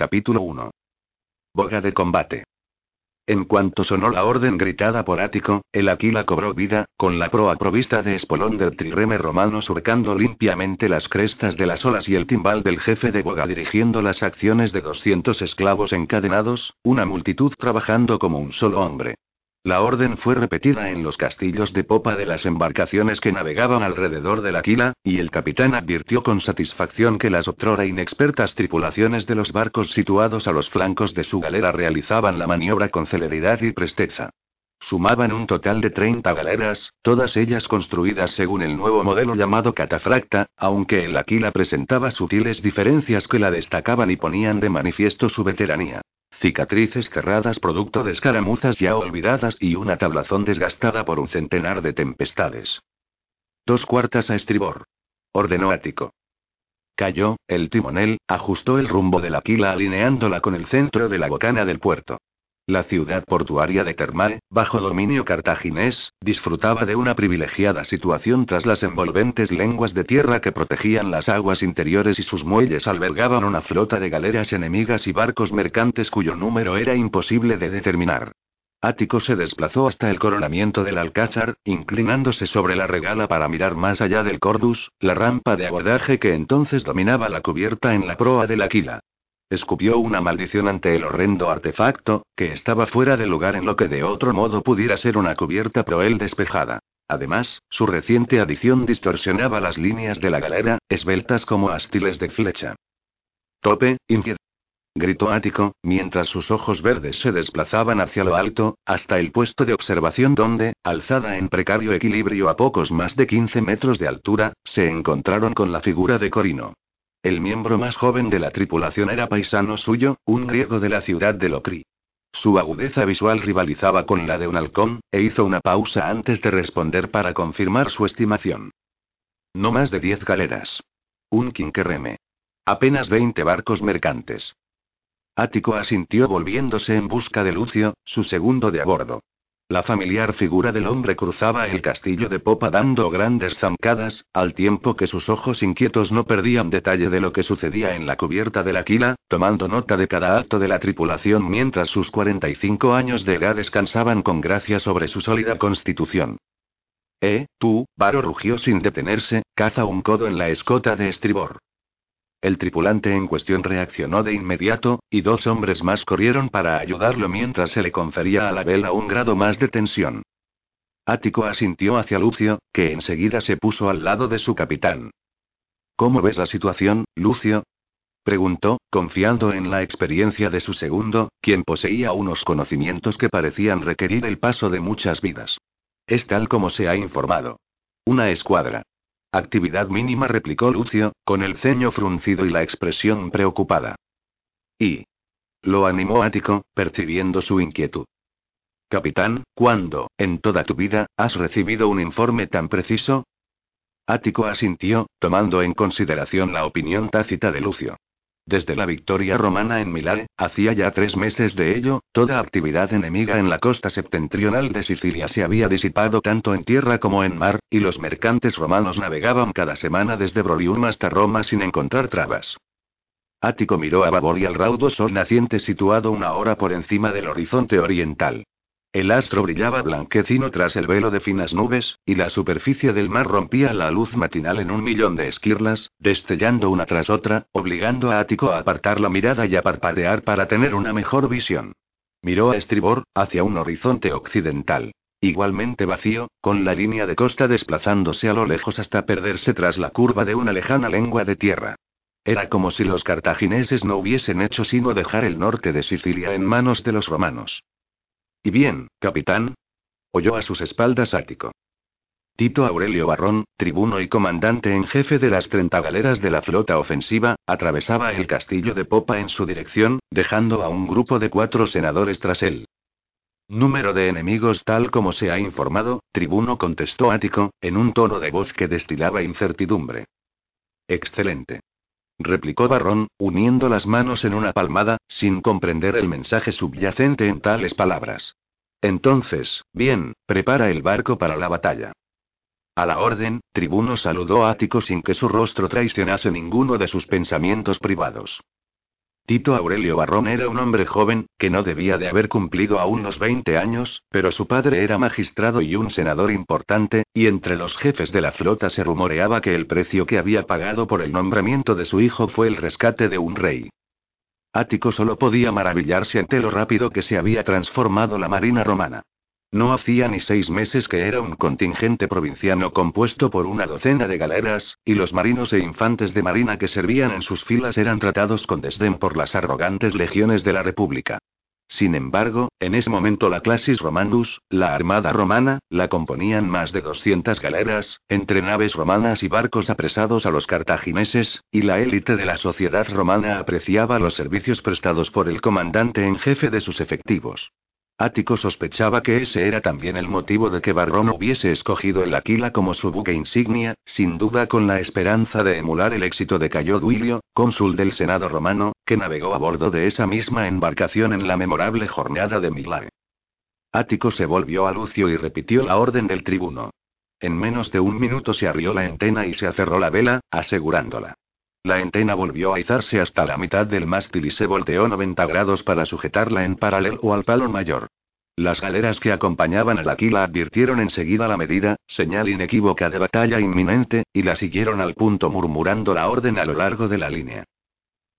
Capítulo 1. Boga de combate. En cuanto sonó la orden gritada por Ático, el Aquila cobró vida, con la proa provista de espolón del trireme romano surcando limpiamente las crestas de las olas y el timbal del jefe de boga dirigiendo las acciones de 200 esclavos encadenados, una multitud trabajando como un solo hombre. La orden fue repetida en los castillos de popa de las embarcaciones que navegaban alrededor del Aquila, y el capitán advirtió con satisfacción que las otrora inexpertas tripulaciones de los barcos situados a los flancos de su galera realizaban la maniobra con celeridad y presteza. Sumaban un total de 30 galeras, todas ellas construidas según el nuevo modelo llamado catafracta, aunque el Aquila presentaba sutiles diferencias que la destacaban y ponían de manifiesto su veteranía cicatrices cerradas producto de escaramuzas ya olvidadas y una tablazón desgastada por un centenar de tempestades. Dos cuartas a estribor. Ordenó Ático. Cayó, el timonel, ajustó el rumbo de la quila alineándola con el centro de la bocana del puerto. La ciudad portuaria de Termal, bajo dominio cartaginés, disfrutaba de una privilegiada situación tras las envolventes lenguas de tierra que protegían las aguas interiores y sus muelles albergaban una flota de galeras enemigas y barcos mercantes cuyo número era imposible de determinar. Ático se desplazó hasta el coronamiento del Alcázar, inclinándose sobre la regala para mirar más allá del Cordus, la rampa de abordaje que entonces dominaba la cubierta en la proa del Aquila. Escupió una maldición ante el horrendo artefacto, que estaba fuera de lugar en lo que de otro modo pudiera ser una cubierta proel despejada. Además, su reciente adición distorsionaba las líneas de la galera, esbeltas como astiles de flecha. Tope, infiel. Gritó Ático, mientras sus ojos verdes se desplazaban hacia lo alto, hasta el puesto de observación donde, alzada en precario equilibrio a pocos más de 15 metros de altura, se encontraron con la figura de Corino. El miembro más joven de la tripulación era paisano suyo, un griego de la ciudad de Locri. Su agudeza visual rivalizaba con la de un halcón, e hizo una pausa antes de responder para confirmar su estimación. No más de diez galeras. Un quinquerreme. Apenas veinte barcos mercantes. Ático asintió volviéndose en busca de Lucio, su segundo de a bordo. La familiar figura del hombre cruzaba el castillo de popa dando grandes zancadas, al tiempo que sus ojos inquietos no perdían detalle de lo que sucedía en la cubierta de la quila, tomando nota de cada acto de la tripulación mientras sus 45 años de edad descansaban con gracia sobre su sólida constitución. Eh, tú, Varo rugió sin detenerse, caza un codo en la escota de estribor. El tripulante en cuestión reaccionó de inmediato, y dos hombres más corrieron para ayudarlo mientras se le confería a la vela un grado más de tensión. Ático asintió hacia Lucio, que enseguida se puso al lado de su capitán. ¿Cómo ves la situación, Lucio? preguntó, confiando en la experiencia de su segundo, quien poseía unos conocimientos que parecían requerir el paso de muchas vidas. Es tal como se ha informado. Una escuadra. Actividad mínima, replicó Lucio, con el ceño fruncido y la expresión preocupada. Y. Lo animó Ático, percibiendo su inquietud. Capitán, ¿cuándo, en toda tu vida, has recibido un informe tan preciso? Ático asintió, tomando en consideración la opinión tácita de Lucio. Desde la victoria romana en Milán, hacía ya tres meses de ello, toda actividad enemiga en la costa septentrional de Sicilia se había disipado tanto en tierra como en mar, y los mercantes romanos navegaban cada semana desde Brolium hasta Roma sin encontrar trabas. Ático miró a babor y al raudo sol naciente situado una hora por encima del horizonte oriental. El astro brillaba blanquecino tras el velo de finas nubes, y la superficie del mar rompía la luz matinal en un millón de esquirlas, destellando una tras otra, obligando a Ático a apartar la mirada y a parpadear para tener una mejor visión. Miró a estribor, hacia un horizonte occidental. Igualmente vacío, con la línea de costa desplazándose a lo lejos hasta perderse tras la curva de una lejana lengua de tierra. Era como si los cartagineses no hubiesen hecho sino dejar el norte de Sicilia en manos de los romanos. ¿Y bien, capitán? Oyó a sus espaldas Ático. Tito Aurelio Barrón, tribuno y comandante en jefe de las 30 galeras de la flota ofensiva, atravesaba el castillo de popa en su dirección, dejando a un grupo de cuatro senadores tras él. Número de enemigos tal como se ha informado, tribuno contestó Ático, en un tono de voz que destilaba incertidumbre. Excelente. Replicó Barrón, uniendo las manos en una palmada, sin comprender el mensaje subyacente en tales palabras. Entonces, bien, prepara el barco para la batalla. A la orden, Tribuno saludó a Ático sin que su rostro traicionase ninguno de sus pensamientos privados. Tito Aurelio Barrón era un hombre joven, que no debía de haber cumplido aún los 20 años, pero su padre era magistrado y un senador importante, y entre los jefes de la flota se rumoreaba que el precio que había pagado por el nombramiento de su hijo fue el rescate de un rey. Ático solo podía maravillarse ante lo rápido que se había transformado la marina romana. No hacía ni seis meses que era un contingente provinciano compuesto por una docena de galeras, y los marinos e infantes de marina que servían en sus filas eran tratados con desdén por las arrogantes legiones de la República. Sin embargo, en ese momento la Classis Romanus, la armada romana, la componían más de 200 galeras, entre naves romanas y barcos apresados a los cartagineses, y la élite de la sociedad romana apreciaba los servicios prestados por el comandante en jefe de sus efectivos. Ático sospechaba que ese era también el motivo de que Barrón hubiese escogido el Aquila como su buque insignia, sin duda con la esperanza de emular el éxito de Cayo Duilio, cónsul del Senado romano, que navegó a bordo de esa misma embarcación en la memorable jornada de Milae. Ático se volvió a Lucio y repitió la orden del tribuno. En menos de un minuto se arrió la entena y se acerró la vela, asegurándola. La entena volvió a izarse hasta la mitad del mástil y se volteó 90 grados para sujetarla en paralelo al palo mayor. Las galeras que acompañaban al Aquila advirtieron enseguida la medida, señal inequívoca de batalla inminente, y la siguieron al punto murmurando la orden a lo largo de la línea.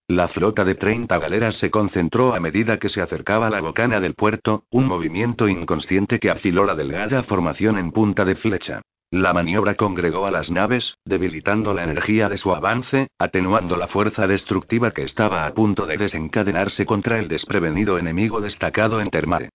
La flota de 30 galeras se concentró a medida que se acercaba la bocana del puerto, un movimiento inconsciente que afiló la delgada formación en punta de flecha. La maniobra congregó a las naves, debilitando la energía de su avance, atenuando la fuerza destructiva que estaba a punto de desencadenarse contra el desprevenido enemigo destacado en Termare.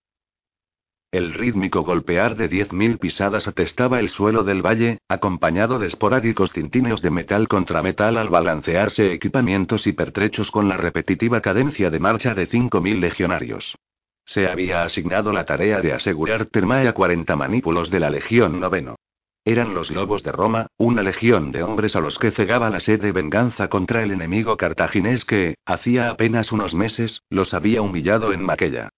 El rítmico golpear de 10.000 pisadas atestaba el suelo del valle, acompañado de esporádicos tintineos de metal contra metal al balancearse equipamientos y pertrechos con la repetitiva cadencia de marcha de 5.000 legionarios. Se había asignado la tarea de asegurar Termae a 40 manípulos de la Legión Noveno. Eran los lobos de Roma, una legión de hombres a los que cegaba la sed de venganza contra el enemigo cartaginés que, hacía apenas unos meses, los había humillado en Maquella.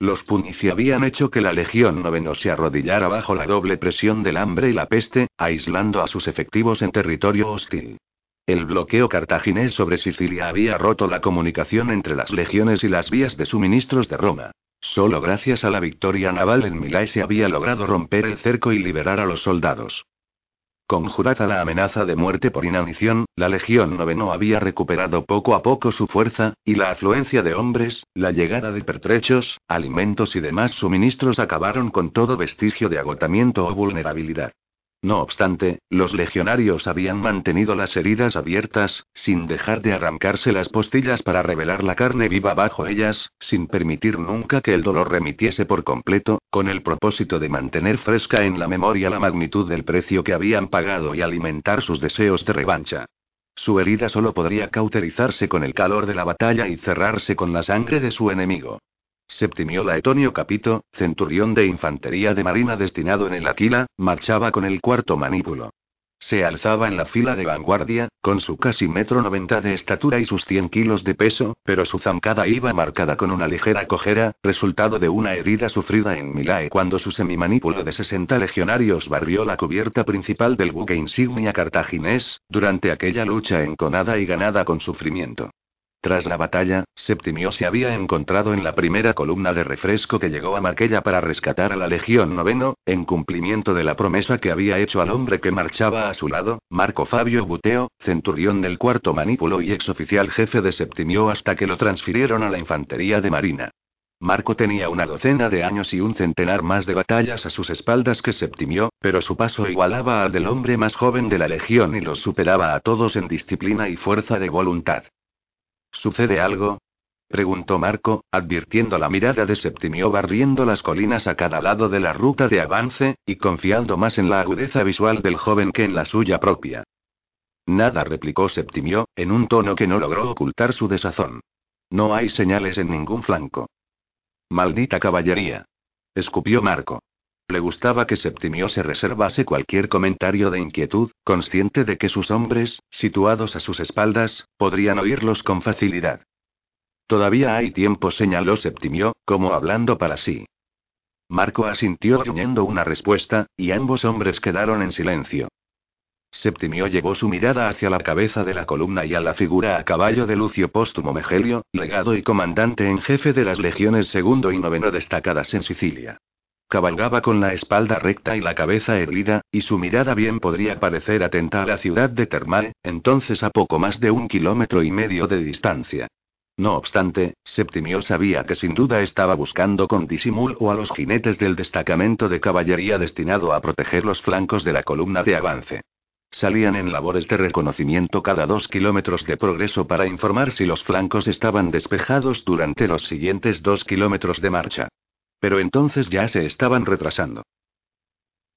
Los Punici habían hecho que la Legión Noveno se arrodillara bajo la doble presión del hambre y la peste, aislando a sus efectivos en territorio hostil. El bloqueo cartaginés sobre Sicilia había roto la comunicación entre las legiones y las vías de suministros de Roma. Solo gracias a la victoria naval en Milae se había logrado romper el cerco y liberar a los soldados. Conjurada la amenaza de muerte por inanición, la Legión Noveno había recuperado poco a poco su fuerza, y la afluencia de hombres, la llegada de pertrechos, alimentos y demás suministros acabaron con todo vestigio de agotamiento o vulnerabilidad. No obstante, los legionarios habían mantenido las heridas abiertas, sin dejar de arrancarse las postillas para revelar la carne viva bajo ellas, sin permitir nunca que el dolor remitiese por completo, con el propósito de mantener fresca en la memoria la magnitud del precio que habían pagado y alimentar sus deseos de revancha. Su herida solo podría cauterizarse con el calor de la batalla y cerrarse con la sangre de su enemigo. Septimio Laetonio Capito, centurión de infantería de marina destinado en el Aquila, marchaba con el cuarto manípulo. Se alzaba en la fila de vanguardia, con su casi metro noventa de estatura y sus cien kilos de peso, pero su zancada iba marcada con una ligera cojera, resultado de una herida sufrida en Milae cuando su semimanípulo de 60 legionarios barrió la cubierta principal del buque insignia cartaginés, durante aquella lucha enconada y ganada con sufrimiento. Tras la batalla, Septimio se había encontrado en la primera columna de refresco que llegó a Marquella para rescatar a la Legión Noveno, en cumplimiento de la promesa que había hecho al hombre que marchaba a su lado, Marco Fabio Buteo, centurión del cuarto manípulo y exoficial jefe de Septimio hasta que lo transfirieron a la infantería de marina. Marco tenía una docena de años y un centenar más de batallas a sus espaldas que Septimio, pero su paso igualaba al del hombre más joven de la legión y los superaba a todos en disciplina y fuerza de voluntad. ¿Sucede algo? Preguntó Marco, advirtiendo la mirada de Septimio barriendo las colinas a cada lado de la ruta de avance, y confiando más en la agudeza visual del joven que en la suya propia. Nada, replicó Septimio, en un tono que no logró ocultar su desazón. No hay señales en ningún flanco. Maldita caballería. Escupió Marco. Le gustaba que Septimio se reservase cualquier comentario de inquietud, consciente de que sus hombres, situados a sus espaldas, podrían oírlos con facilidad. Todavía hay tiempo, señaló Septimio, como hablando para sí. Marco asintió gruñendo una respuesta, y ambos hombres quedaron en silencio. Septimio llevó su mirada hacia la cabeza de la columna y a la figura a caballo de Lucio Póstumo Megelio, legado y comandante en jefe de las legiones segundo y noveno destacadas en Sicilia. Cabalgaba con la espalda recta y la cabeza erguida, y su mirada bien podría parecer atenta a la ciudad de Termal, entonces a poco más de un kilómetro y medio de distancia. No obstante, Septimio sabía que sin duda estaba buscando con disimulo a los jinetes del destacamento de caballería destinado a proteger los flancos de la columna de avance. Salían en labores de reconocimiento cada dos kilómetros de progreso para informar si los flancos estaban despejados durante los siguientes dos kilómetros de marcha. Pero entonces ya se estaban retrasando.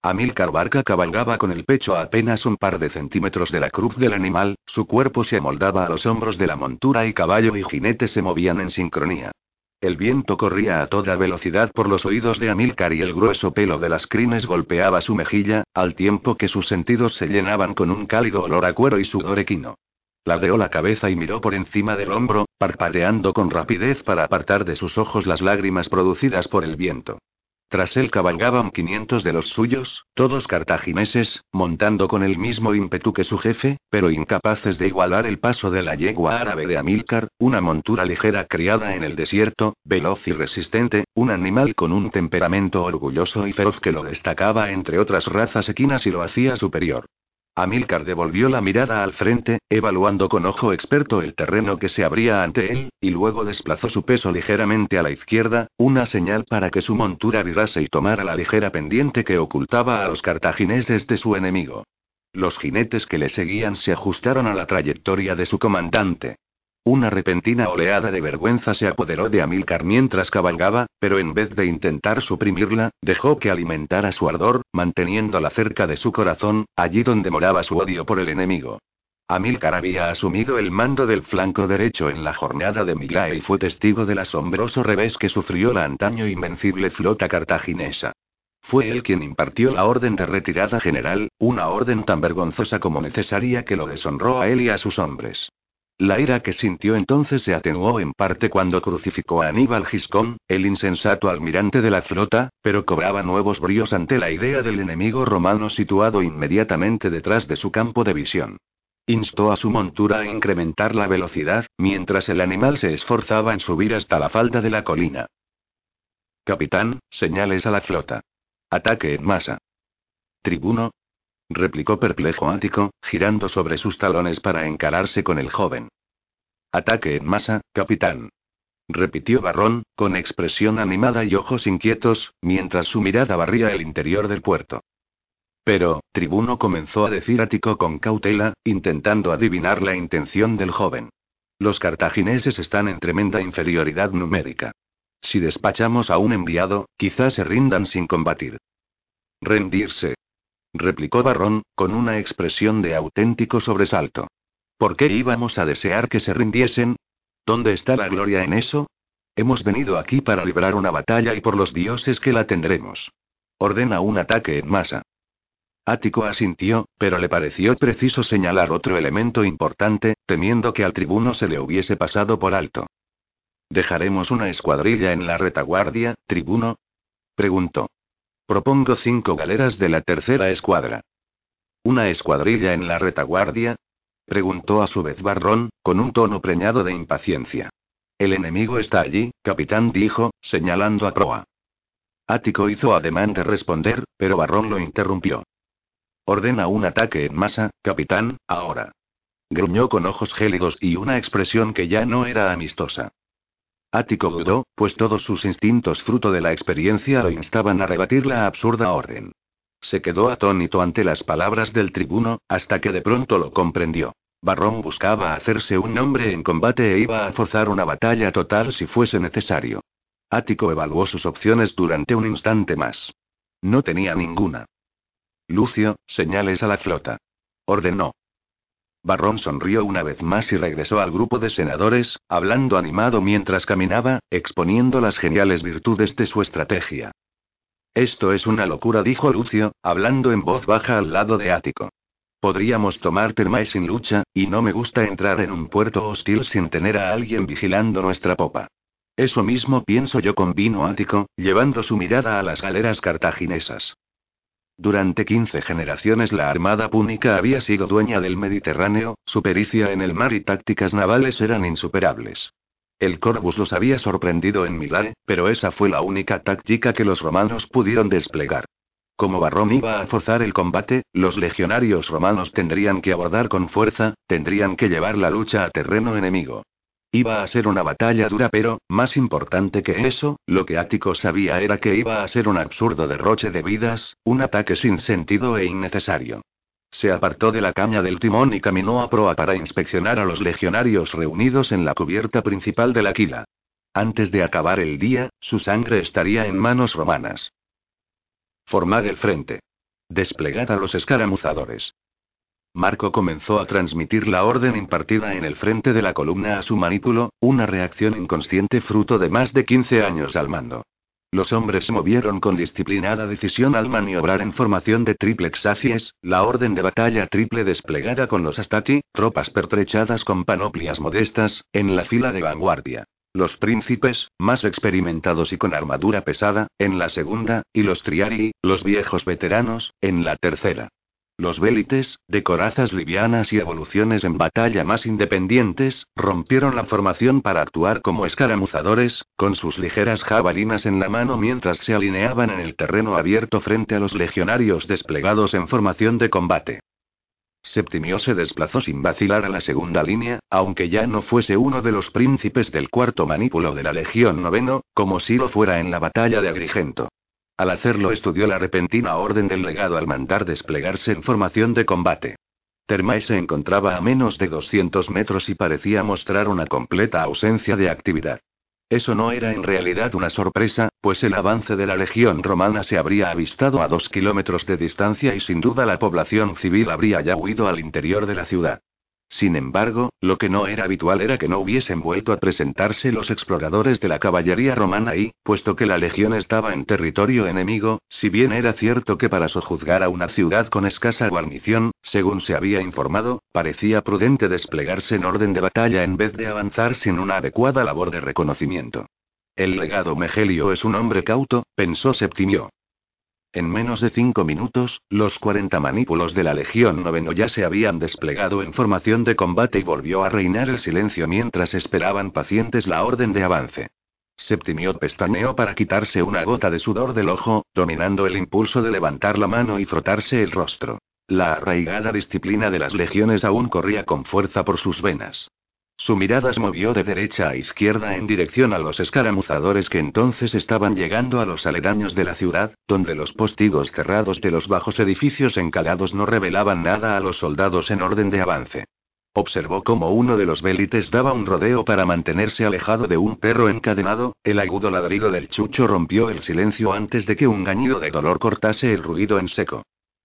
Amílcar Barca cabalgaba con el pecho a apenas un par de centímetros de la cruz del animal, su cuerpo se amoldaba a los hombros de la montura y caballo y jinete se movían en sincronía. El viento corría a toda velocidad por los oídos de Amílcar y el grueso pelo de las crines golpeaba su mejilla, al tiempo que sus sentidos se llenaban con un cálido olor a cuero y sudor equino. Ladeó la cabeza y miró por encima del hombro, parpadeando con rapidez para apartar de sus ojos las lágrimas producidas por el viento. Tras él cabalgaban 500 de los suyos, todos cartagineses, montando con el mismo ímpetu que su jefe, pero incapaces de igualar el paso de la yegua árabe de Amílcar, una montura ligera criada en el desierto, veloz y resistente, un animal con un temperamento orgulloso y feroz que lo destacaba entre otras razas equinas y lo hacía superior. Amílcar devolvió la mirada al frente, evaluando con ojo experto el terreno que se abría ante él, y luego desplazó su peso ligeramente a la izquierda, una señal para que su montura virase y tomara la ligera pendiente que ocultaba a los cartagineses de su enemigo. Los jinetes que le seguían se ajustaron a la trayectoria de su comandante. Una repentina oleada de vergüenza se apoderó de Amílcar mientras cabalgaba, pero en vez de intentar suprimirla, dejó que alimentara su ardor, manteniéndola cerca de su corazón, allí donde moraba su odio por el enemigo. Amílcar había asumido el mando del flanco derecho en la jornada de Milae y fue testigo del asombroso revés que sufrió la antaño invencible flota cartaginesa. Fue él quien impartió la orden de retirada general, una orden tan vergonzosa como necesaria que lo deshonró a él y a sus hombres. La ira que sintió entonces se atenuó en parte cuando crucificó a Aníbal Giscón, el insensato almirante de la flota, pero cobraba nuevos bríos ante la idea del enemigo romano situado inmediatamente detrás de su campo de visión. Instó a su montura a incrementar la velocidad, mientras el animal se esforzaba en subir hasta la falda de la colina. Capitán, señales a la flota. Ataque en masa. Tribuno, replicó perplejo Ático, girando sobre sus talones para encararse con el joven. Ataque en masa, capitán. Repitió Barrón, con expresión animada y ojos inquietos, mientras su mirada barría el interior del puerto. Pero, tribuno comenzó a decir Ático con cautela, intentando adivinar la intención del joven. Los cartagineses están en tremenda inferioridad numérica. Si despachamos a un enviado, quizás se rindan sin combatir. Rendirse, replicó Barrón, con una expresión de auténtico sobresalto. ¿Por qué íbamos a desear que se rindiesen? ¿Dónde está la gloria en eso? Hemos venido aquí para librar una batalla y por los dioses que la tendremos. Ordena un ataque en masa. Ático asintió, pero le pareció preciso señalar otro elemento importante, temiendo que al tribuno se le hubiese pasado por alto. ¿Dejaremos una escuadrilla en la retaguardia, tribuno? preguntó. Propongo cinco galeras de la tercera escuadra. ¿Una escuadrilla en la retaguardia? Preguntó a su vez Barrón, con un tono preñado de impaciencia. El enemigo está allí, capitán dijo, señalando a proa. Ático hizo ademán de responder, pero Barrón lo interrumpió. Ordena un ataque en masa, capitán, ahora. Gruñó con ojos gélidos y una expresión que ya no era amistosa. Ático dudó, pues todos sus instintos fruto de la experiencia lo instaban a rebatir la absurda orden. Se quedó atónito ante las palabras del tribuno, hasta que de pronto lo comprendió. Barrón buscaba hacerse un nombre en combate e iba a forzar una batalla total si fuese necesario. Ático evaluó sus opciones durante un instante más. No tenía ninguna. Lucio, señales a la flota. Ordenó. Barrón sonrió una vez más y regresó al grupo de senadores, hablando animado mientras caminaba, exponiendo las geniales virtudes de su estrategia. Esto es una locura, dijo Lucio, hablando en voz baja al lado de Ático. Podríamos tomar Termae sin lucha, y no me gusta entrar en un puerto hostil sin tener a alguien vigilando nuestra popa. Eso mismo pienso yo con Vino Ático, llevando su mirada a las galeras cartaginesas. Durante 15 generaciones la Armada Púnica había sido dueña del Mediterráneo, su pericia en el mar y tácticas navales eran insuperables. El Corvus los había sorprendido en Milae, pero esa fue la única táctica que los romanos pudieron desplegar. Como Barrón iba a forzar el combate, los legionarios romanos tendrían que abordar con fuerza, tendrían que llevar la lucha a terreno enemigo. Iba a ser una batalla dura, pero, más importante que eso, lo que Ático sabía era que iba a ser un absurdo derroche de vidas, un ataque sin sentido e innecesario. Se apartó de la caña del timón y caminó a proa para inspeccionar a los legionarios reunidos en la cubierta principal de la quila. Antes de acabar el día, su sangre estaría en manos romanas. Formad el frente. Desplegad a los escaramuzadores. Marco comenzó a transmitir la orden impartida en el frente de la columna a su manípulo, una reacción inconsciente fruto de más de 15 años al mando. Los hombres se movieron con disciplinada decisión al maniobrar en formación de triplex acies, la orden de batalla triple desplegada con los astati, tropas pertrechadas con panoplias modestas, en la fila de vanguardia. Los príncipes, más experimentados y con armadura pesada, en la segunda, y los triarii, los viejos veteranos, en la tercera. Los vélites, de corazas livianas y evoluciones en batalla más independientes, rompieron la formación para actuar como escaramuzadores, con sus ligeras jabalinas en la mano mientras se alineaban en el terreno abierto frente a los legionarios desplegados en formación de combate. Septimio se desplazó sin vacilar a la segunda línea, aunque ya no fuese uno de los príncipes del cuarto manípulo de la Legión Noveno, como si lo fuera en la batalla de Agrigento. Al hacerlo estudió la repentina orden del legado al mandar desplegarse en formación de combate. Termae se encontraba a menos de 200 metros y parecía mostrar una completa ausencia de actividad. Eso no era en realidad una sorpresa, pues el avance de la legión romana se habría avistado a dos kilómetros de distancia y sin duda la población civil habría ya huido al interior de la ciudad. Sin embargo, lo que no era habitual era que no hubiesen vuelto a presentarse los exploradores de la caballería romana y, puesto que la legión estaba en territorio enemigo, si bien era cierto que para sojuzgar a una ciudad con escasa guarnición, según se había informado, parecía prudente desplegarse en orden de batalla en vez de avanzar sin una adecuada labor de reconocimiento. El legado Megelio es un hombre cauto, pensó Septimio. En menos de cinco minutos, los 40 manípulos de la Legión Noveno ya se habían desplegado en formación de combate y volvió a reinar el silencio mientras esperaban pacientes la orden de avance. Septimio pestañeó para quitarse una gota de sudor del ojo, dominando el impulso de levantar la mano y frotarse el rostro. La arraigada disciplina de las legiones aún corría con fuerza por sus venas. Su mirada se movió de derecha a izquierda en dirección a los escaramuzadores que entonces estaban llegando a los aledaños de la ciudad, donde los postigos cerrados de los bajos edificios encalados no revelaban nada a los soldados en orden de avance. Observó cómo uno de los vélites daba un rodeo para mantenerse alejado de un perro encadenado, el agudo ladrido del chucho rompió el silencio antes de que un gañido de dolor cortase el ruido en seco.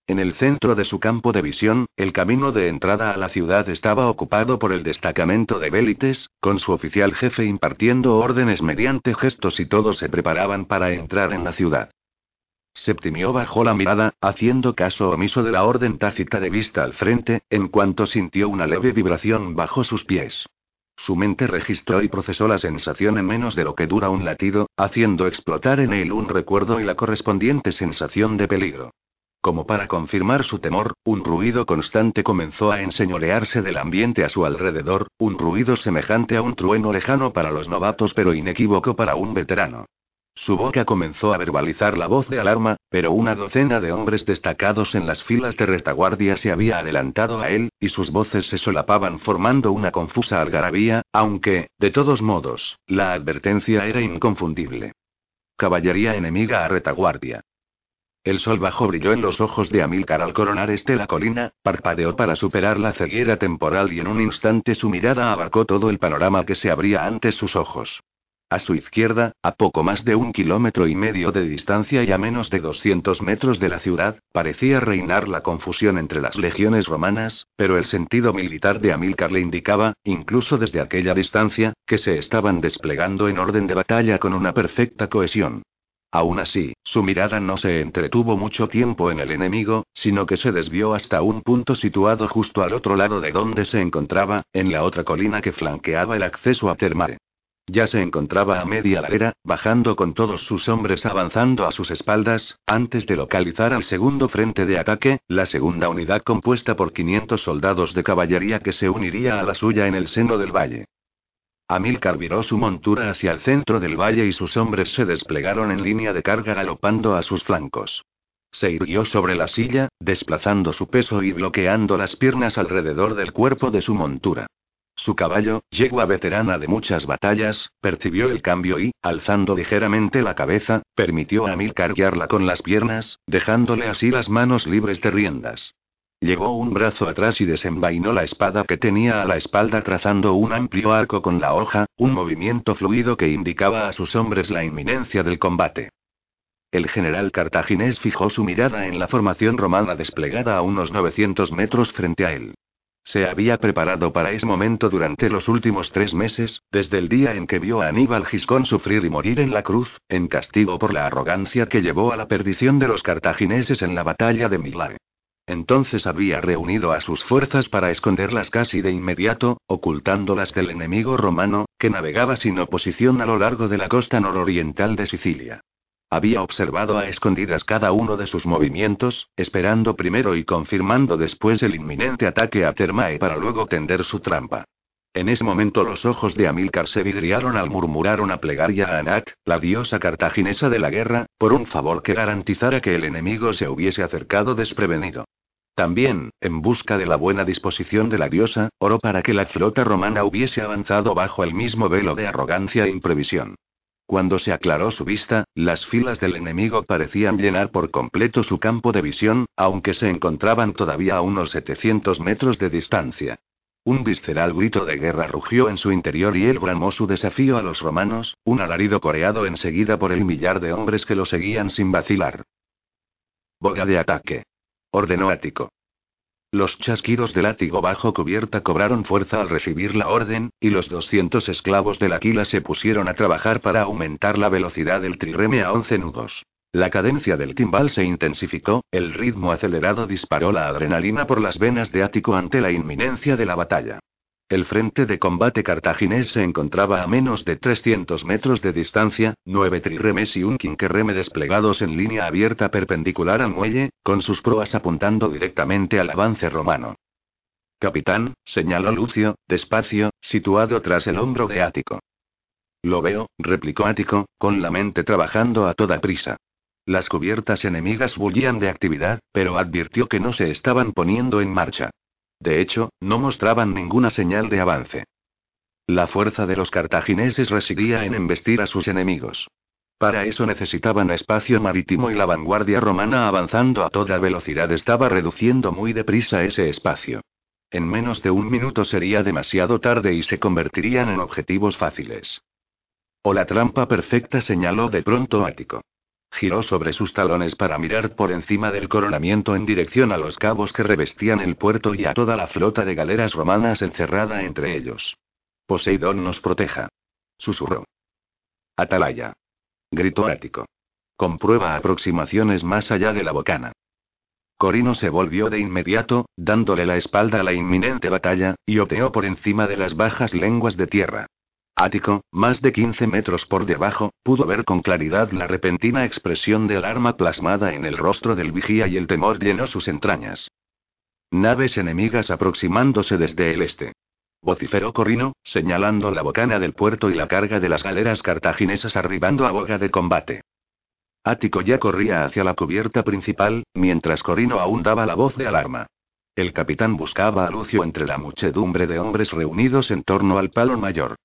En el centro de su campo de visión, el camino de entrada a la ciudad estaba ocupado por el destacamento de Bélites, con su oficial jefe impartiendo órdenes mediante gestos y todos se preparaban para entrar en la ciudad. Septimio bajó la mirada, haciendo caso omiso de la orden tácita de vista al frente, en cuanto sintió una leve vibración bajo sus pies. Su mente registró y procesó la sensación en menos de lo que dura un latido, haciendo explotar en él un recuerdo y la correspondiente sensación de peligro. Como para confirmar su temor, un ruido constante comenzó a enseñorearse del ambiente a su alrededor, un ruido semejante a un trueno lejano para los novatos pero inequívoco para un veterano. Su boca comenzó a verbalizar la voz de alarma, pero una docena de hombres destacados en las filas de retaguardia se había adelantado a él, y sus voces se solapaban formando una confusa algarabía, aunque, de todos modos, la advertencia era inconfundible. Caballería enemiga a retaguardia. El sol bajo brilló en los ojos de Amílcar al coronar este la colina, parpadeó para superar la ceguera temporal y en un instante su mirada abarcó todo el panorama que se abría ante sus ojos. A su izquierda, a poco más de un kilómetro y medio de distancia y a menos de 200 metros de la ciudad, parecía reinar la confusión entre las legiones romanas, pero el sentido militar de Amílcar le indicaba, incluso desde aquella distancia, que se estaban desplegando en orden de batalla con una perfecta cohesión. Aún así, su mirada no se entretuvo mucho tiempo en el enemigo, sino que se desvió hasta un punto situado justo al otro lado de donde se encontraba, en la otra colina que flanqueaba el acceso a Termare. Ya se encontraba a media ladera, bajando con todos sus hombres avanzando a sus espaldas, antes de localizar al segundo frente de ataque, la segunda unidad compuesta por 500 soldados de caballería que se uniría a la suya en el seno del valle. Amílcar viró su montura hacia el centro del valle y sus hombres se desplegaron en línea de carga galopando a sus flancos. Se irguió sobre la silla, desplazando su peso y bloqueando las piernas alrededor del cuerpo de su montura. Su caballo, yegua veterana de muchas batallas, percibió el cambio y, alzando ligeramente la cabeza, permitió a Amílcar guiarla con las piernas, dejándole así las manos libres de riendas. Llevó un brazo atrás y desenvainó la espada que tenía a la espalda trazando un amplio arco con la hoja, un movimiento fluido que indicaba a sus hombres la inminencia del combate. El general cartaginés fijó su mirada en la formación romana desplegada a unos 900 metros frente a él. Se había preparado para ese momento durante los últimos tres meses, desde el día en que vio a Aníbal Giscón sufrir y morir en la cruz, en castigo por la arrogancia que llevó a la perdición de los cartagineses en la batalla de Milare. Entonces había reunido a sus fuerzas para esconderlas casi de inmediato, ocultándolas del enemigo romano, que navegaba sin oposición a lo largo de la costa nororiental de Sicilia. Había observado a escondidas cada uno de sus movimientos, esperando primero y confirmando después el inminente ataque a Termae para luego tender su trampa. En ese momento los ojos de Amílcar se vidriaron al murmurar una plegaria a Anat, la diosa cartaginesa de la guerra, por un favor que garantizara que el enemigo se hubiese acercado desprevenido. También, en busca de la buena disposición de la diosa, oró para que la flota romana hubiese avanzado bajo el mismo velo de arrogancia e imprevisión. Cuando se aclaró su vista, las filas del enemigo parecían llenar por completo su campo de visión, aunque se encontraban todavía a unos 700 metros de distancia. Un visceral grito de guerra rugió en su interior y él bramó su desafío a los romanos, un alarido coreado enseguida por el millar de hombres que lo seguían sin vacilar. Boga de ataque. Ordenó Ático. Los chasquidos de látigo bajo cubierta cobraron fuerza al recibir la orden, y los 200 esclavos del Aquila se pusieron a trabajar para aumentar la velocidad del trireme a 11 nudos. La cadencia del timbal se intensificó, el ritmo acelerado disparó la adrenalina por las venas de Ático ante la inminencia de la batalla. El frente de combate cartaginés se encontraba a menos de 300 metros de distancia, nueve triremes y un quinquerreme desplegados en línea abierta perpendicular al muelle, con sus proas apuntando directamente al avance romano. Capitán, señaló Lucio, despacio, situado tras el hombro de Ático. Lo veo, replicó Ático, con la mente trabajando a toda prisa. Las cubiertas enemigas bullían de actividad, pero advirtió que no se estaban poniendo en marcha. De hecho, no mostraban ninguna señal de avance. La fuerza de los cartagineses residía en embestir a sus enemigos. Para eso necesitaban espacio marítimo y la vanguardia romana avanzando a toda velocidad estaba reduciendo muy deprisa ese espacio. En menos de un minuto sería demasiado tarde y se convertirían en objetivos fáciles. O la trampa perfecta señaló de pronto Ático. Giró sobre sus talones para mirar por encima del coronamiento en dirección a los cabos que revestían el puerto y a toda la flota de galeras romanas encerrada entre ellos. Poseidón nos proteja. Susurró. Atalaya. Gritó Ático. Comprueba aproximaciones más allá de la bocana. Corino se volvió de inmediato, dándole la espalda a la inminente batalla, y oteó por encima de las bajas lenguas de tierra. Ático, más de 15 metros por debajo, pudo ver con claridad la repentina expresión de alarma plasmada en el rostro del vigía y el temor llenó sus entrañas. Naves enemigas aproximándose desde el este. Vociferó Corrino, señalando la bocana del puerto y la carga de las galeras cartaginesas arribando a boga de combate. Ático ya corría hacia la cubierta principal, mientras Corino aún daba la voz de alarma. El capitán buscaba a Lucio entre la muchedumbre de hombres reunidos en torno al palo mayor.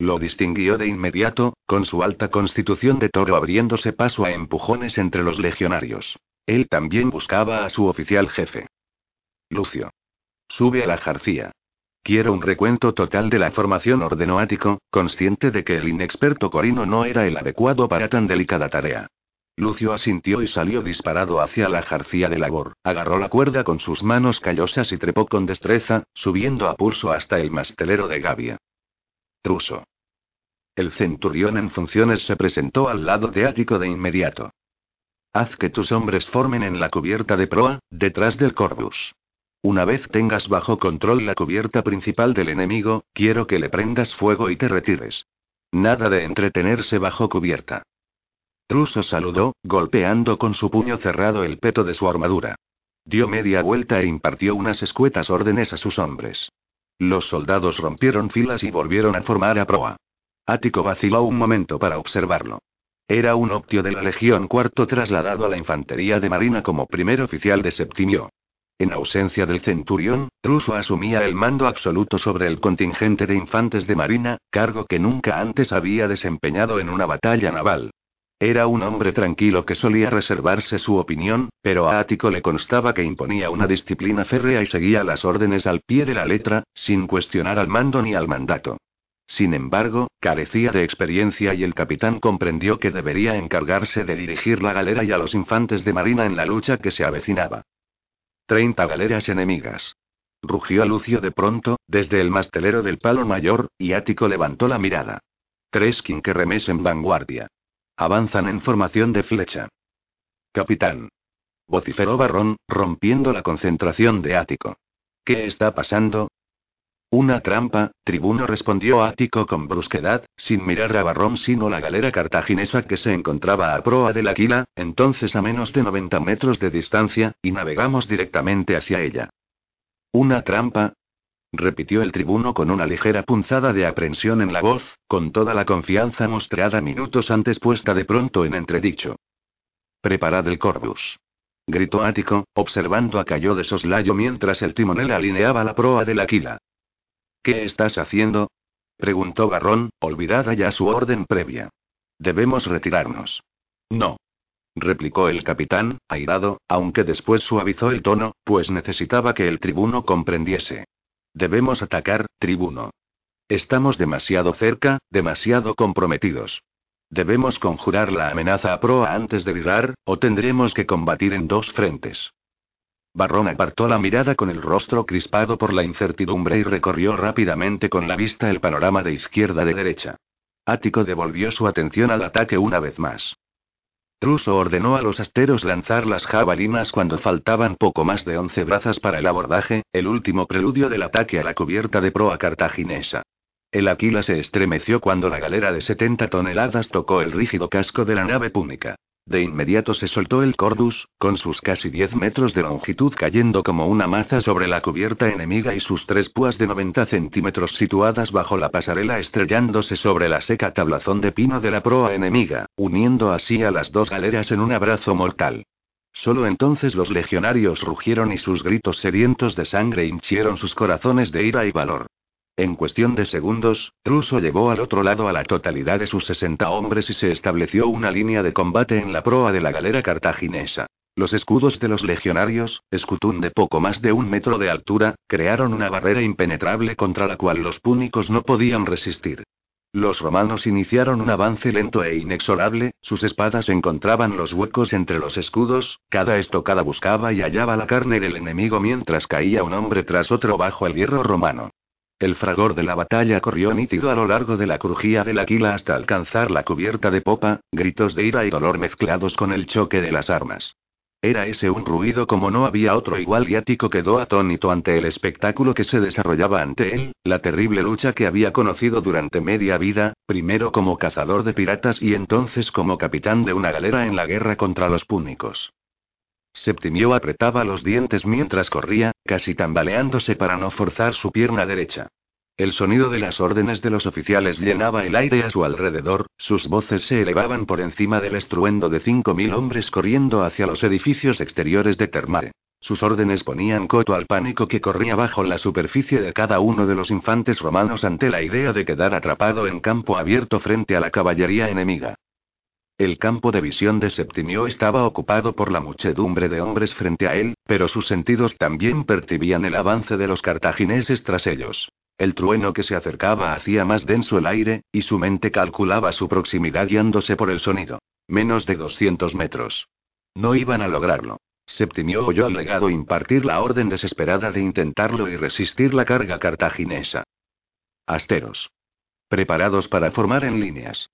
Lo distinguió de inmediato, con su alta constitución de toro abriéndose paso a empujones entre los legionarios. Él también buscaba a su oficial jefe. Lucio. Sube a la jarcía. Quiero un recuento total de la formación, ordenó Ático, consciente de que el inexperto corino no era el adecuado para tan delicada tarea. Lucio asintió y salió disparado hacia la jarcía de labor. Agarró la cuerda con sus manos callosas y trepó con destreza, subiendo a pulso hasta el mastelero de Gavia. Truso. El centurión en funciones se presentó al lado de Ático de inmediato. Haz que tus hombres formen en la cubierta de proa, detrás del Corbus. Una vez tengas bajo control la cubierta principal del enemigo, quiero que le prendas fuego y te retires. Nada de entretenerse bajo cubierta. Truso saludó, golpeando con su puño cerrado el peto de su armadura. Dio media vuelta e impartió unas escuetas órdenes a sus hombres. Los soldados rompieron filas y volvieron a formar a proa. Ático vaciló un momento para observarlo. Era un optio de la Legión Cuarto trasladado a la Infantería de Marina como primer oficial de Septimio. En ausencia del centurión, Truso asumía el mando absoluto sobre el contingente de infantes de marina, cargo que nunca antes había desempeñado en una batalla naval. Era un hombre tranquilo que solía reservarse su opinión, pero a Ático le constaba que imponía una disciplina férrea y seguía las órdenes al pie de la letra, sin cuestionar al mando ni al mandato. Sin embargo, carecía de experiencia y el capitán comprendió que debería encargarse de dirigir la galera y a los infantes de marina en la lucha que se avecinaba. Treinta galeras enemigas. Rugió a Lucio de pronto, desde el mastelero del palo mayor, y Ático levantó la mirada. Tres quinquerremes en vanguardia. Avanzan en formación de flecha. Capitán. Vociferó Barrón, rompiendo la concentración de Ático. ¿Qué está pasando? Una trampa, tribuno respondió Ático con brusquedad, sin mirar a Barrón sino la galera cartaginesa que se encontraba a proa del Aquila, entonces a menos de 90 metros de distancia, y navegamos directamente hacia ella. ¿Una trampa? Repitió el tribuno con una ligera punzada de aprensión en la voz, con toda la confianza mostrada minutos antes puesta de pronto en entredicho. Preparad el Corbus. Gritó Ático, observando a Cayo de soslayo mientras el timonel alineaba la proa del Aquila. ¿Qué estás haciendo? preguntó Barrón, olvidada ya su orden previa. Debemos retirarnos. No. replicó el capitán, airado, aunque después suavizó el tono, pues necesitaba que el tribuno comprendiese. Debemos atacar, tribuno. Estamos demasiado cerca, demasiado comprometidos. Debemos conjurar la amenaza a proa antes de virar, o tendremos que combatir en dos frentes. Barrón apartó la mirada con el rostro crispado por la incertidumbre y recorrió rápidamente con la vista el panorama de izquierda de derecha. Ático devolvió su atención al ataque una vez más. Truso ordenó a los asteros lanzar las jabalinas cuando faltaban poco más de once brazas para el abordaje, el último preludio del ataque a la cubierta de proa cartaginesa. El Aquila se estremeció cuando la galera de 70 toneladas tocó el rígido casco de la nave púnica. De inmediato se soltó el Cordus, con sus casi 10 metros de longitud cayendo como una maza sobre la cubierta enemiga y sus tres púas de 90 centímetros situadas bajo la pasarela estrellándose sobre la seca tablazón de pino de la proa enemiga, uniendo así a las dos galeras en un abrazo mortal. Solo entonces los legionarios rugieron y sus gritos sedientos de sangre hinchieron sus corazones de ira y valor. En cuestión de segundos, Truso llevó al otro lado a la totalidad de sus 60 hombres y se estableció una línea de combate en la proa de la galera cartaginesa. Los escudos de los legionarios, escutún de poco más de un metro de altura, crearon una barrera impenetrable contra la cual los púnicos no podían resistir. Los romanos iniciaron un avance lento e inexorable, sus espadas encontraban los huecos entre los escudos, cada estocada buscaba y hallaba la carne del enemigo mientras caía un hombre tras otro bajo el hierro romano. El fragor de la batalla corrió nítido a lo largo de la crujía del Aquila hasta alcanzar la cubierta de popa, gritos de ira y dolor mezclados con el choque de las armas. Era ese un ruido como no había otro igual y Ático quedó atónito ante el espectáculo que se desarrollaba ante él, la terrible lucha que había conocido durante media vida, primero como cazador de piratas y entonces como capitán de una galera en la guerra contra los púnicos. Septimio apretaba los dientes mientras corría, casi tambaleándose para no forzar su pierna derecha. El sonido de las órdenes de los oficiales llenaba el aire a su alrededor, sus voces se elevaban por encima del estruendo de cinco mil hombres corriendo hacia los edificios exteriores de Termare. Sus órdenes ponían coto al pánico que corría bajo la superficie de cada uno de los infantes romanos ante la idea de quedar atrapado en campo abierto frente a la caballería enemiga. El campo de visión de Septimio estaba ocupado por la muchedumbre de hombres frente a él, pero sus sentidos también percibían el avance de los cartagineses tras ellos. El trueno que se acercaba hacía más denso el aire, y su mente calculaba su proximidad guiándose por el sonido. Menos de 200 metros. No iban a lograrlo. Septimio oyó al legado impartir la orden desesperada de intentarlo y resistir la carga cartaginesa. Asteros. Preparados para formar en líneas.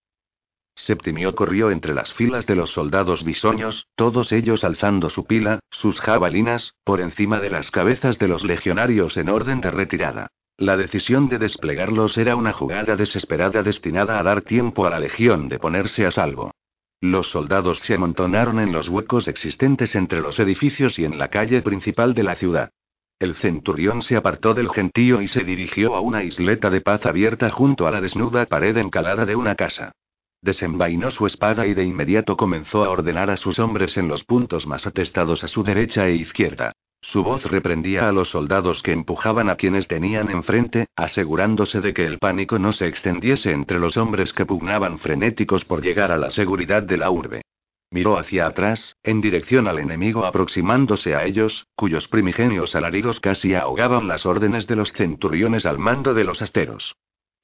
Septimio corrió entre las filas de los soldados bisoños, todos ellos alzando su pila, sus jabalinas, por encima de las cabezas de los legionarios en orden de retirada. La decisión de desplegarlos era una jugada desesperada destinada a dar tiempo a la legión de ponerse a salvo. Los soldados se amontonaron en los huecos existentes entre los edificios y en la calle principal de la ciudad. El centurión se apartó del gentío y se dirigió a una isleta de paz abierta junto a la desnuda pared encalada de una casa. Desenvainó su espada y de inmediato comenzó a ordenar a sus hombres en los puntos más atestados a su derecha e izquierda. Su voz reprendía a los soldados que empujaban a quienes tenían enfrente, asegurándose de que el pánico no se extendiese entre los hombres que pugnaban frenéticos por llegar a la seguridad de la urbe. Miró hacia atrás, en dirección al enemigo aproximándose a ellos, cuyos primigenios alaridos casi ahogaban las órdenes de los centuriones al mando de los asteros.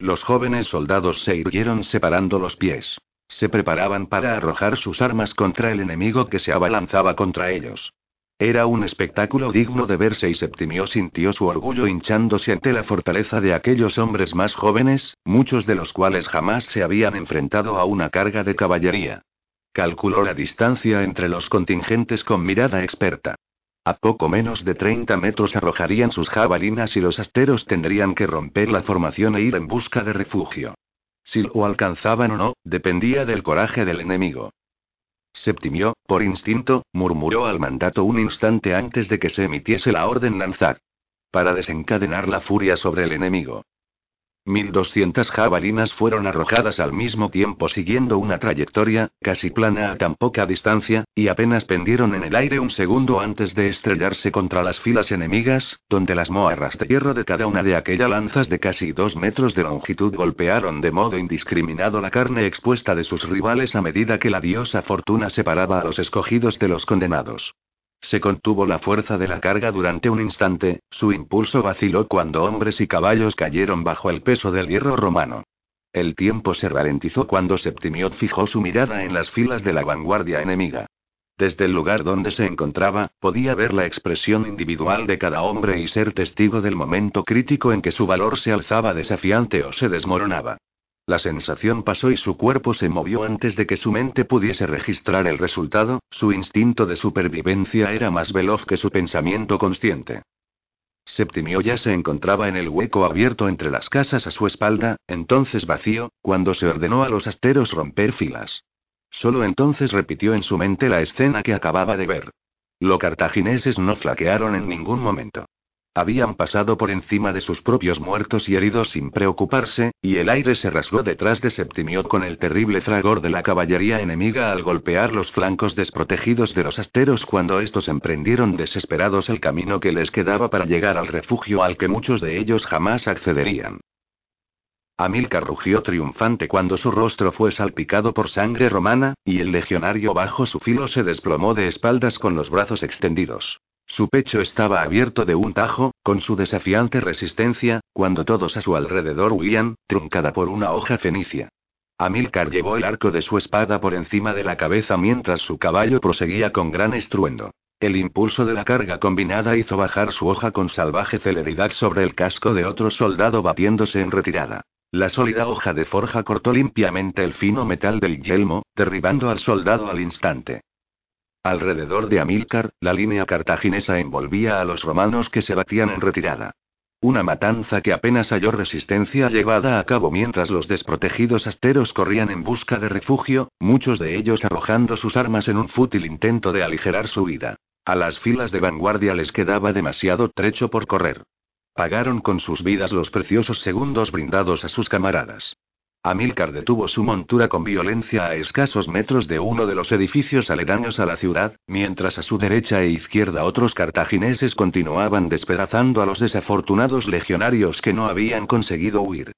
Los jóvenes soldados se irguieron separando los pies. Se preparaban para arrojar sus armas contra el enemigo que se abalanzaba contra ellos. Era un espectáculo digno de verse y Septimio sintió su orgullo hinchándose ante la fortaleza de aquellos hombres más jóvenes, muchos de los cuales jamás se habían enfrentado a una carga de caballería. Calculó la distancia entre los contingentes con mirada experta. A poco menos de 30 metros arrojarían sus jabalinas y los asteros tendrían que romper la formación e ir en busca de refugio. Si lo alcanzaban o no, dependía del coraje del enemigo. Septimio, por instinto, murmuró al mandato un instante antes de que se emitiese la orden lanzar. Para desencadenar la furia sobre el enemigo. 1200 jabalinas fueron arrojadas al mismo tiempo siguiendo una trayectoria, casi plana a tan poca distancia, y apenas pendieron en el aire un segundo antes de estrellarse contra las filas enemigas, donde las moarras de hierro de cada una de aquellas lanzas de casi dos metros de longitud golpearon de modo indiscriminado la carne expuesta de sus rivales a medida que la diosa fortuna separaba a los escogidos de los condenados. Se contuvo la fuerza de la carga durante un instante, su impulso vaciló cuando hombres y caballos cayeron bajo el peso del hierro romano. El tiempo se ralentizó cuando Septimiot fijó su mirada en las filas de la vanguardia enemiga. Desde el lugar donde se encontraba, podía ver la expresión individual de cada hombre y ser testigo del momento crítico en que su valor se alzaba desafiante o se desmoronaba. La sensación pasó y su cuerpo se movió antes de que su mente pudiese registrar el resultado, su instinto de supervivencia era más veloz que su pensamiento consciente. Septimio ya se encontraba en el hueco abierto entre las casas a su espalda, entonces vacío, cuando se ordenó a los asteros romper filas. Solo entonces repitió en su mente la escena que acababa de ver. Los cartagineses no flaquearon en ningún momento. Habían pasado por encima de sus propios muertos y heridos sin preocuparse, y el aire se rasgó detrás de Septimio con el terrible fragor de la caballería enemiga al golpear los flancos desprotegidos de los asteros cuando estos emprendieron desesperados el camino que les quedaba para llegar al refugio al que muchos de ellos jamás accederían. Amilcar rugió triunfante cuando su rostro fue salpicado por sangre romana, y el legionario bajo su filo se desplomó de espaldas con los brazos extendidos. Su pecho estaba abierto de un tajo, con su desafiante resistencia, cuando todos a su alrededor huían, truncada por una hoja fenicia. Amilcar llevó el arco de su espada por encima de la cabeza mientras su caballo proseguía con gran estruendo. El impulso de la carga combinada hizo bajar su hoja con salvaje celeridad sobre el casco de otro soldado batiéndose en retirada. La sólida hoja de forja cortó limpiamente el fino metal del yelmo, derribando al soldado al instante. Alrededor de Amílcar, la línea cartaginesa envolvía a los romanos que se batían en retirada. Una matanza que apenas halló resistencia llevada a cabo mientras los desprotegidos asteros corrían en busca de refugio, muchos de ellos arrojando sus armas en un fútil intento de aligerar su vida. A las filas de vanguardia les quedaba demasiado trecho por correr. Pagaron con sus vidas los preciosos segundos brindados a sus camaradas. Amílcar detuvo su montura con violencia a escasos metros de uno de los edificios aledaños a la ciudad, mientras a su derecha e izquierda otros cartagineses continuaban despedazando a los desafortunados legionarios que no habían conseguido huir.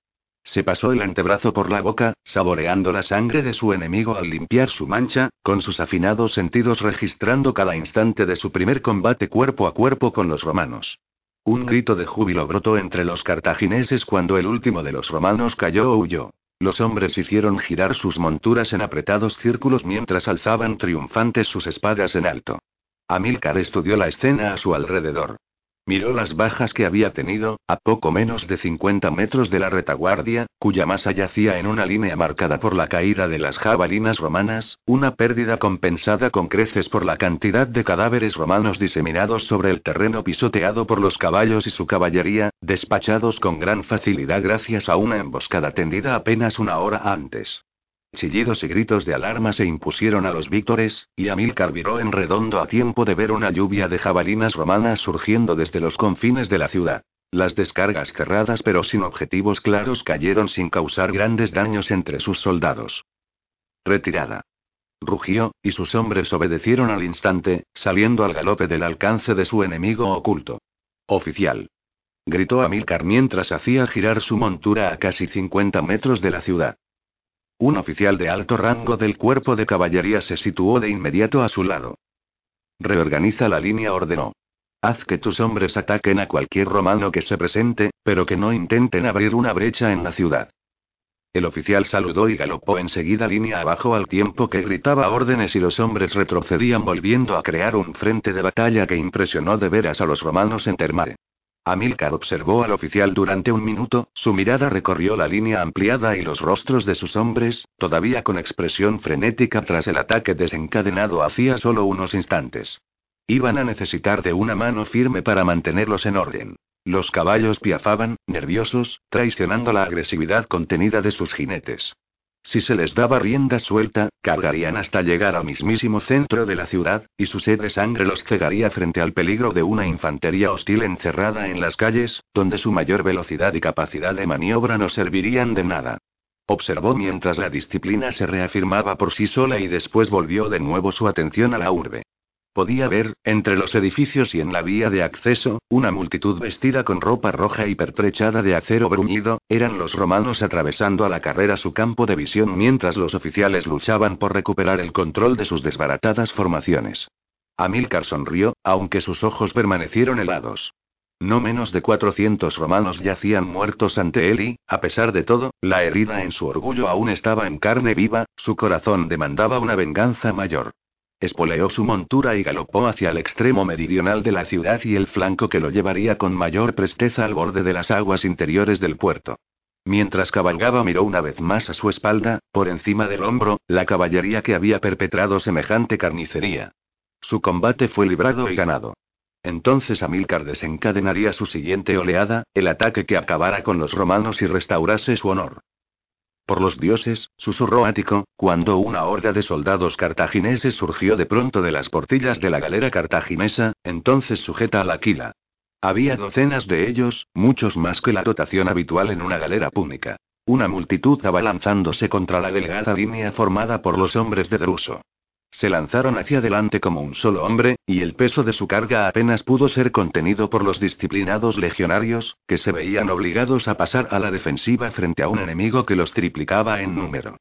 Se pasó el antebrazo por la boca, saboreando la sangre de su enemigo al limpiar su mancha, con sus afinados sentidos registrando cada instante de su primer combate cuerpo a cuerpo con los romanos. Un grito de júbilo brotó entre los cartagineses cuando el último de los romanos cayó o huyó. Los hombres hicieron girar sus monturas en apretados círculos mientras alzaban triunfantes sus espadas en alto. Amílcar estudió la escena a su alrededor. Miró las bajas que había tenido, a poco menos de 50 metros de la retaguardia, cuya masa yacía en una línea marcada por la caída de las jabalinas romanas, una pérdida compensada con creces por la cantidad de cadáveres romanos diseminados sobre el terreno pisoteado por los caballos y su caballería, despachados con gran facilidad gracias a una emboscada tendida apenas una hora antes. Chillidos y gritos de alarma se impusieron a los víctores, y Amílcar viró en redondo a tiempo de ver una lluvia de jabalinas romanas surgiendo desde los confines de la ciudad. Las descargas cerradas pero sin objetivos claros cayeron sin causar grandes daños entre sus soldados. Retirada. Rugió, y sus hombres obedecieron al instante, saliendo al galope del alcance de su enemigo oculto. Oficial. Gritó Amílcar mientras hacía girar su montura a casi 50 metros de la ciudad. Un oficial de alto rango del cuerpo de caballería se situó de inmediato a su lado. Reorganiza la línea, ordenó. Haz que tus hombres ataquen a cualquier romano que se presente, pero que no intenten abrir una brecha en la ciudad. El oficial saludó y galopó enseguida línea abajo al tiempo que gritaba órdenes y los hombres retrocedían volviendo a crear un frente de batalla que impresionó de veras a los romanos en Termare. Amílcar observó al oficial durante un minuto, su mirada recorrió la línea ampliada y los rostros de sus hombres, todavía con expresión frenética tras el ataque desencadenado hacía solo unos instantes. Iban a necesitar de una mano firme para mantenerlos en orden. Los caballos piafaban, nerviosos, traicionando la agresividad contenida de sus jinetes. Si se les daba rienda suelta, cargarían hasta llegar al mismísimo centro de la ciudad, y su sed de sangre los cegaría frente al peligro de una infantería hostil encerrada en las calles, donde su mayor velocidad y capacidad de maniobra no servirían de nada. Observó mientras la disciplina se reafirmaba por sí sola y después volvió de nuevo su atención a la urbe. Podía ver, entre los edificios y en la vía de acceso, una multitud vestida con ropa roja y pertrechada de acero bruñido, eran los romanos atravesando a la carrera su campo de visión mientras los oficiales luchaban por recuperar el control de sus desbaratadas formaciones. Amílcar sonrió, aunque sus ojos permanecieron helados. No menos de 400 romanos yacían muertos ante él y, a pesar de todo, la herida en su orgullo aún estaba en carne viva, su corazón demandaba una venganza mayor. Espoleó su montura y galopó hacia el extremo meridional de la ciudad y el flanco que lo llevaría con mayor presteza al borde de las aguas interiores del puerto. Mientras cabalgaba miró una vez más a su espalda, por encima del hombro, la caballería que había perpetrado semejante carnicería. Su combate fue librado y ganado. Entonces Amílcar desencadenaría su siguiente oleada, el ataque que acabara con los romanos y restaurase su honor. Por los dioses, susurró Ático, cuando una horda de soldados cartagineses surgió de pronto de las portillas de la galera cartaginesa, entonces sujeta a la quila. Había docenas de ellos, muchos más que la dotación habitual en una galera púnica. Una multitud abalanzándose contra la delgada línea formada por los hombres de Druso. Se lanzaron hacia adelante como un solo hombre, y el peso de su carga apenas pudo ser contenido por los disciplinados legionarios, que se veían obligados a pasar a la defensiva frente a un enemigo que los triplicaba en número.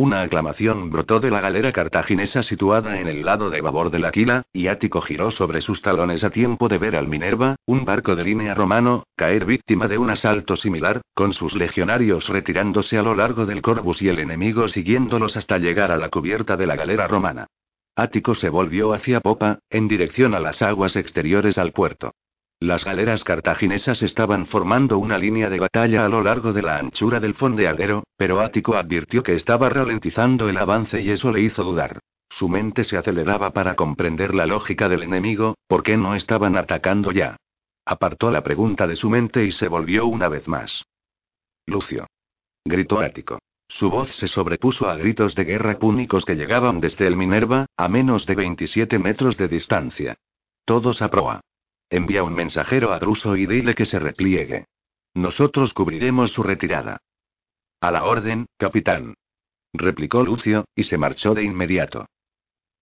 Una aclamación brotó de la galera cartaginesa situada en el lado de babor de la quila, y Ático giró sobre sus talones a tiempo de ver al Minerva, un barco de línea romano, caer víctima de un asalto similar, con sus legionarios retirándose a lo largo del Corvus y el enemigo siguiéndolos hasta llegar a la cubierta de la galera romana. Ático se volvió hacia popa, en dirección a las aguas exteriores al puerto. Las galeras cartaginesas estaban formando una línea de batalla a lo largo de la anchura del fondeadero, pero Ático advirtió que estaba ralentizando el avance y eso le hizo dudar. Su mente se aceleraba para comprender la lógica del enemigo, ¿por qué no estaban atacando ya? Apartó la pregunta de su mente y se volvió una vez más. Lucio. Gritó Ático. Su voz se sobrepuso a gritos de guerra púnicos que llegaban desde el Minerva, a menos de 27 metros de distancia. Todos a proa. Envía un mensajero a Druso y dile que se repliegue. Nosotros cubriremos su retirada. A la orden, capitán. Replicó Lucio, y se marchó de inmediato.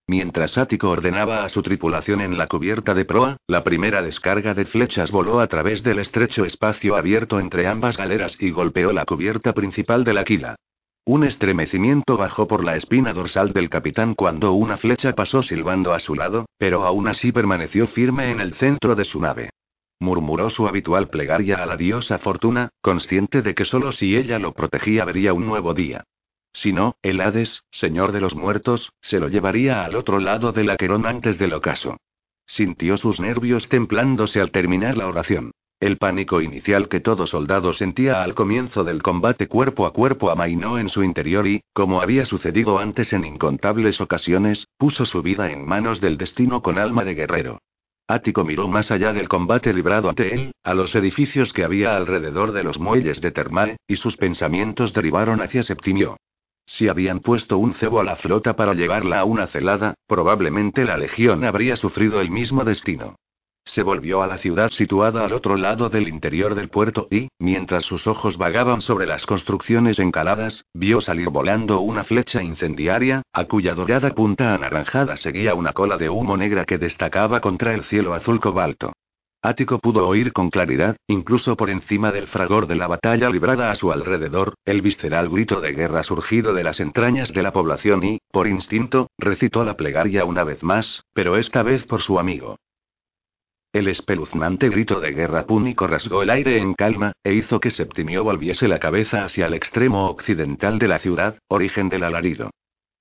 Mientras Ático ordenaba a su tripulación en la cubierta de proa, la primera descarga de flechas voló a través del estrecho espacio abierto entre ambas galeras y golpeó la cubierta principal del Aquila. Un estremecimiento bajó por la espina dorsal del capitán cuando una flecha pasó silbando a su lado, pero aún así permaneció firme en el centro de su nave. Murmuró su habitual plegaria a la diosa Fortuna, consciente de que solo si ella lo protegía vería un nuevo día. Si no, el Hades, señor de los muertos, se lo llevaría al otro lado del Aquerón antes del ocaso. Sintió sus nervios templándose al terminar la oración. El pánico inicial que todo soldado sentía al comienzo del combate cuerpo a cuerpo amainó en su interior y, como había sucedido antes en incontables ocasiones, puso su vida en manos del destino con alma de guerrero. Ático miró más allá del combate librado ante él, a los edificios que había alrededor de los muelles de Termae, y sus pensamientos derivaron hacia Septimio. Si habían puesto un cebo a la flota para llevarla a una celada, probablemente la legión habría sufrido el mismo destino. Se volvió a la ciudad situada al otro lado del interior del puerto y, mientras sus ojos vagaban sobre las construcciones encaladas, vio salir volando una flecha incendiaria, a cuya dorada punta anaranjada seguía una cola de humo negra que destacaba contra el cielo azul cobalto. Ático pudo oír con claridad, incluso por encima del fragor de la batalla librada a su alrededor, el visceral grito de guerra surgido de las entrañas de la población y, por instinto, recitó la plegaria una vez más, pero esta vez por su amigo. El espeluznante grito de guerra púnico rasgó el aire en calma, e hizo que Septimio volviese la cabeza hacia el extremo occidental de la ciudad, origen del alarido.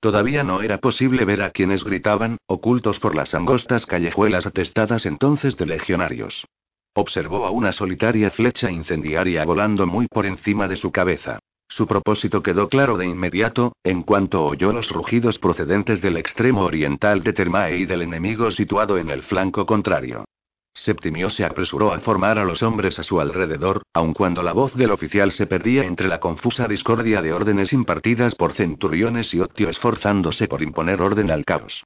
Todavía no era posible ver a quienes gritaban, ocultos por las angostas callejuelas atestadas entonces de legionarios. Observó a una solitaria flecha incendiaria volando muy por encima de su cabeza. Su propósito quedó claro de inmediato, en cuanto oyó los rugidos procedentes del extremo oriental de Termae y del enemigo situado en el flanco contrario. Septimio se apresuró a formar a los hombres a su alrededor, aun cuando la voz del oficial se perdía entre la confusa discordia de órdenes impartidas por centuriones y Octio esforzándose por imponer orden al caos.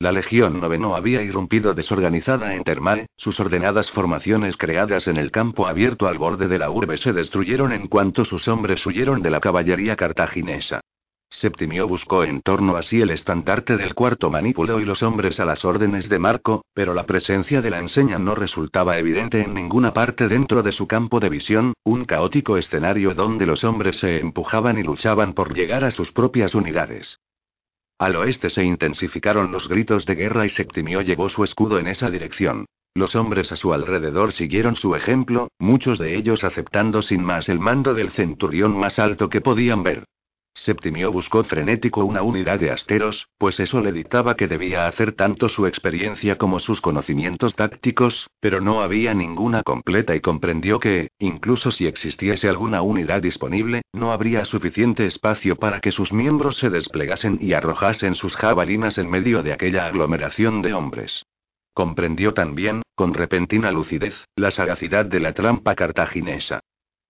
La Legión Noveno había irrumpido desorganizada en Termal, sus ordenadas formaciones creadas en el campo abierto al borde de la urbe se destruyeron en cuanto sus hombres huyeron de la caballería cartaginesa. Septimio buscó en torno a sí el estandarte del cuarto manípulo y los hombres a las órdenes de Marco, pero la presencia de la enseña no resultaba evidente en ninguna parte dentro de su campo de visión, un caótico escenario donde los hombres se empujaban y luchaban por llegar a sus propias unidades. Al oeste se intensificaron los gritos de guerra y Septimio llevó su escudo en esa dirección. Los hombres a su alrededor siguieron su ejemplo, muchos de ellos aceptando sin más el mando del centurión más alto que podían ver. Septimio buscó frenético una unidad de asteros, pues eso le dictaba que debía hacer tanto su experiencia como sus conocimientos tácticos, pero no había ninguna completa y comprendió que, incluso si existiese alguna unidad disponible, no habría suficiente espacio para que sus miembros se desplegasen y arrojasen sus jabalinas en medio de aquella aglomeración de hombres. Comprendió también, con repentina lucidez, la sagacidad de la trampa cartaginesa.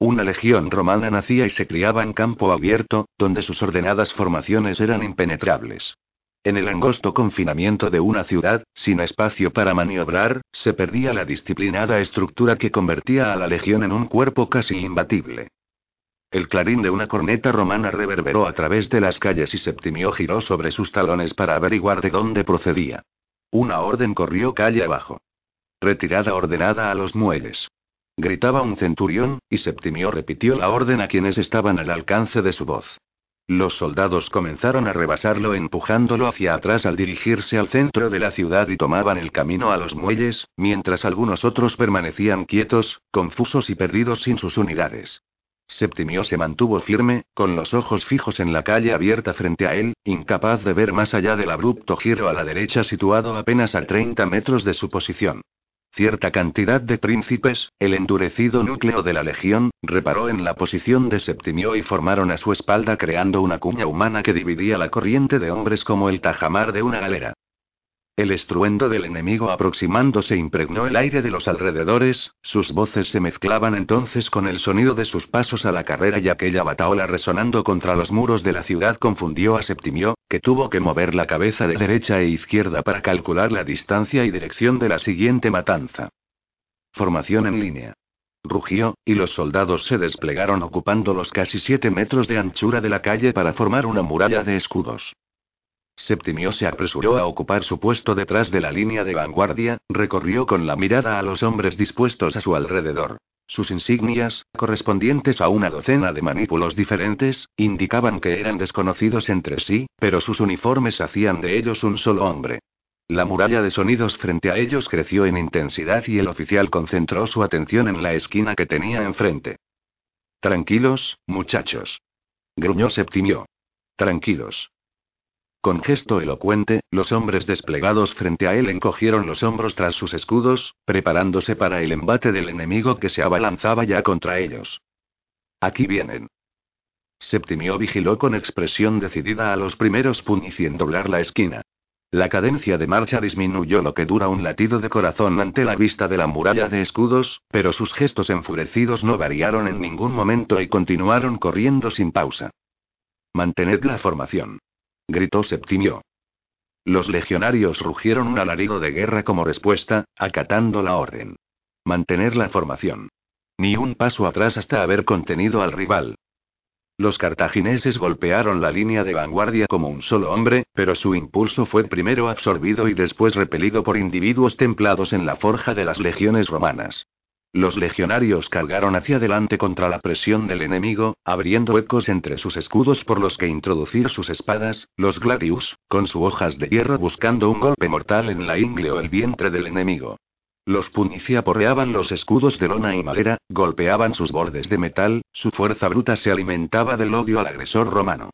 Una legión romana nacía y se criaba en campo abierto, donde sus ordenadas formaciones eran impenetrables. En el angosto confinamiento de una ciudad, sin espacio para maniobrar, se perdía la disciplinada estructura que convertía a la legión en un cuerpo casi imbatible. El clarín de una corneta romana reverberó a través de las calles y Septimio giró sobre sus talones para averiguar de dónde procedía. Una orden corrió calle abajo. Retirada ordenada a los muelles. Gritaba un centurión, y Septimio repitió la orden a quienes estaban al alcance de su voz. Los soldados comenzaron a rebasarlo empujándolo hacia atrás al dirigirse al centro de la ciudad y tomaban el camino a los muelles, mientras algunos otros permanecían quietos, confusos y perdidos sin sus unidades. Septimio se mantuvo firme, con los ojos fijos en la calle abierta frente a él, incapaz de ver más allá del abrupto giro a la derecha situado apenas a 30 metros de su posición. Cierta cantidad de príncipes, el endurecido núcleo de la legión, reparó en la posición de Septimio y formaron a su espalda creando una cuña humana que dividía la corriente de hombres como el tajamar de una galera. El estruendo del enemigo aproximándose impregnó el aire de los alrededores, sus voces se mezclaban entonces con el sonido de sus pasos a la carrera y aquella bataola resonando contra los muros de la ciudad confundió a Septimio, que tuvo que mover la cabeza de derecha e izquierda para calcular la distancia y dirección de la siguiente matanza. Formación en línea. Rugió, y los soldados se desplegaron ocupando los casi siete metros de anchura de la calle para formar una muralla de escudos. Septimio se apresuró a ocupar su puesto detrás de la línea de vanguardia, recorrió con la mirada a los hombres dispuestos a su alrededor. Sus insignias, correspondientes a una docena de manípulos diferentes, indicaban que eran desconocidos entre sí, pero sus uniformes hacían de ellos un solo hombre. La muralla de sonidos frente a ellos creció en intensidad y el oficial concentró su atención en la esquina que tenía enfrente. Tranquilos, muchachos. Gruñó Septimio. Tranquilos. Con gesto elocuente, los hombres desplegados frente a él encogieron los hombros tras sus escudos, preparándose para el embate del enemigo que se abalanzaba ya contra ellos. Aquí vienen. Septimio vigiló con expresión decidida a los primeros puños sin doblar la esquina. La cadencia de marcha disminuyó lo que dura un latido de corazón ante la vista de la muralla de escudos, pero sus gestos enfurecidos no variaron en ningún momento y continuaron corriendo sin pausa. Mantened la formación gritó Septimio. Los legionarios rugieron un alarido de guerra como respuesta, acatando la orden. Mantener la formación. Ni un paso atrás hasta haber contenido al rival. Los cartagineses golpearon la línea de vanguardia como un solo hombre, pero su impulso fue primero absorbido y después repelido por individuos templados en la forja de las legiones romanas. Los legionarios cargaron hacia adelante contra la presión del enemigo, abriendo huecos entre sus escudos por los que introducir sus espadas, los gladius, con sus hojas de hierro buscando un golpe mortal en la ingle o el vientre del enemigo. Los punicia porreaban los escudos de lona y madera, golpeaban sus bordes de metal, su fuerza bruta se alimentaba del odio al agresor romano.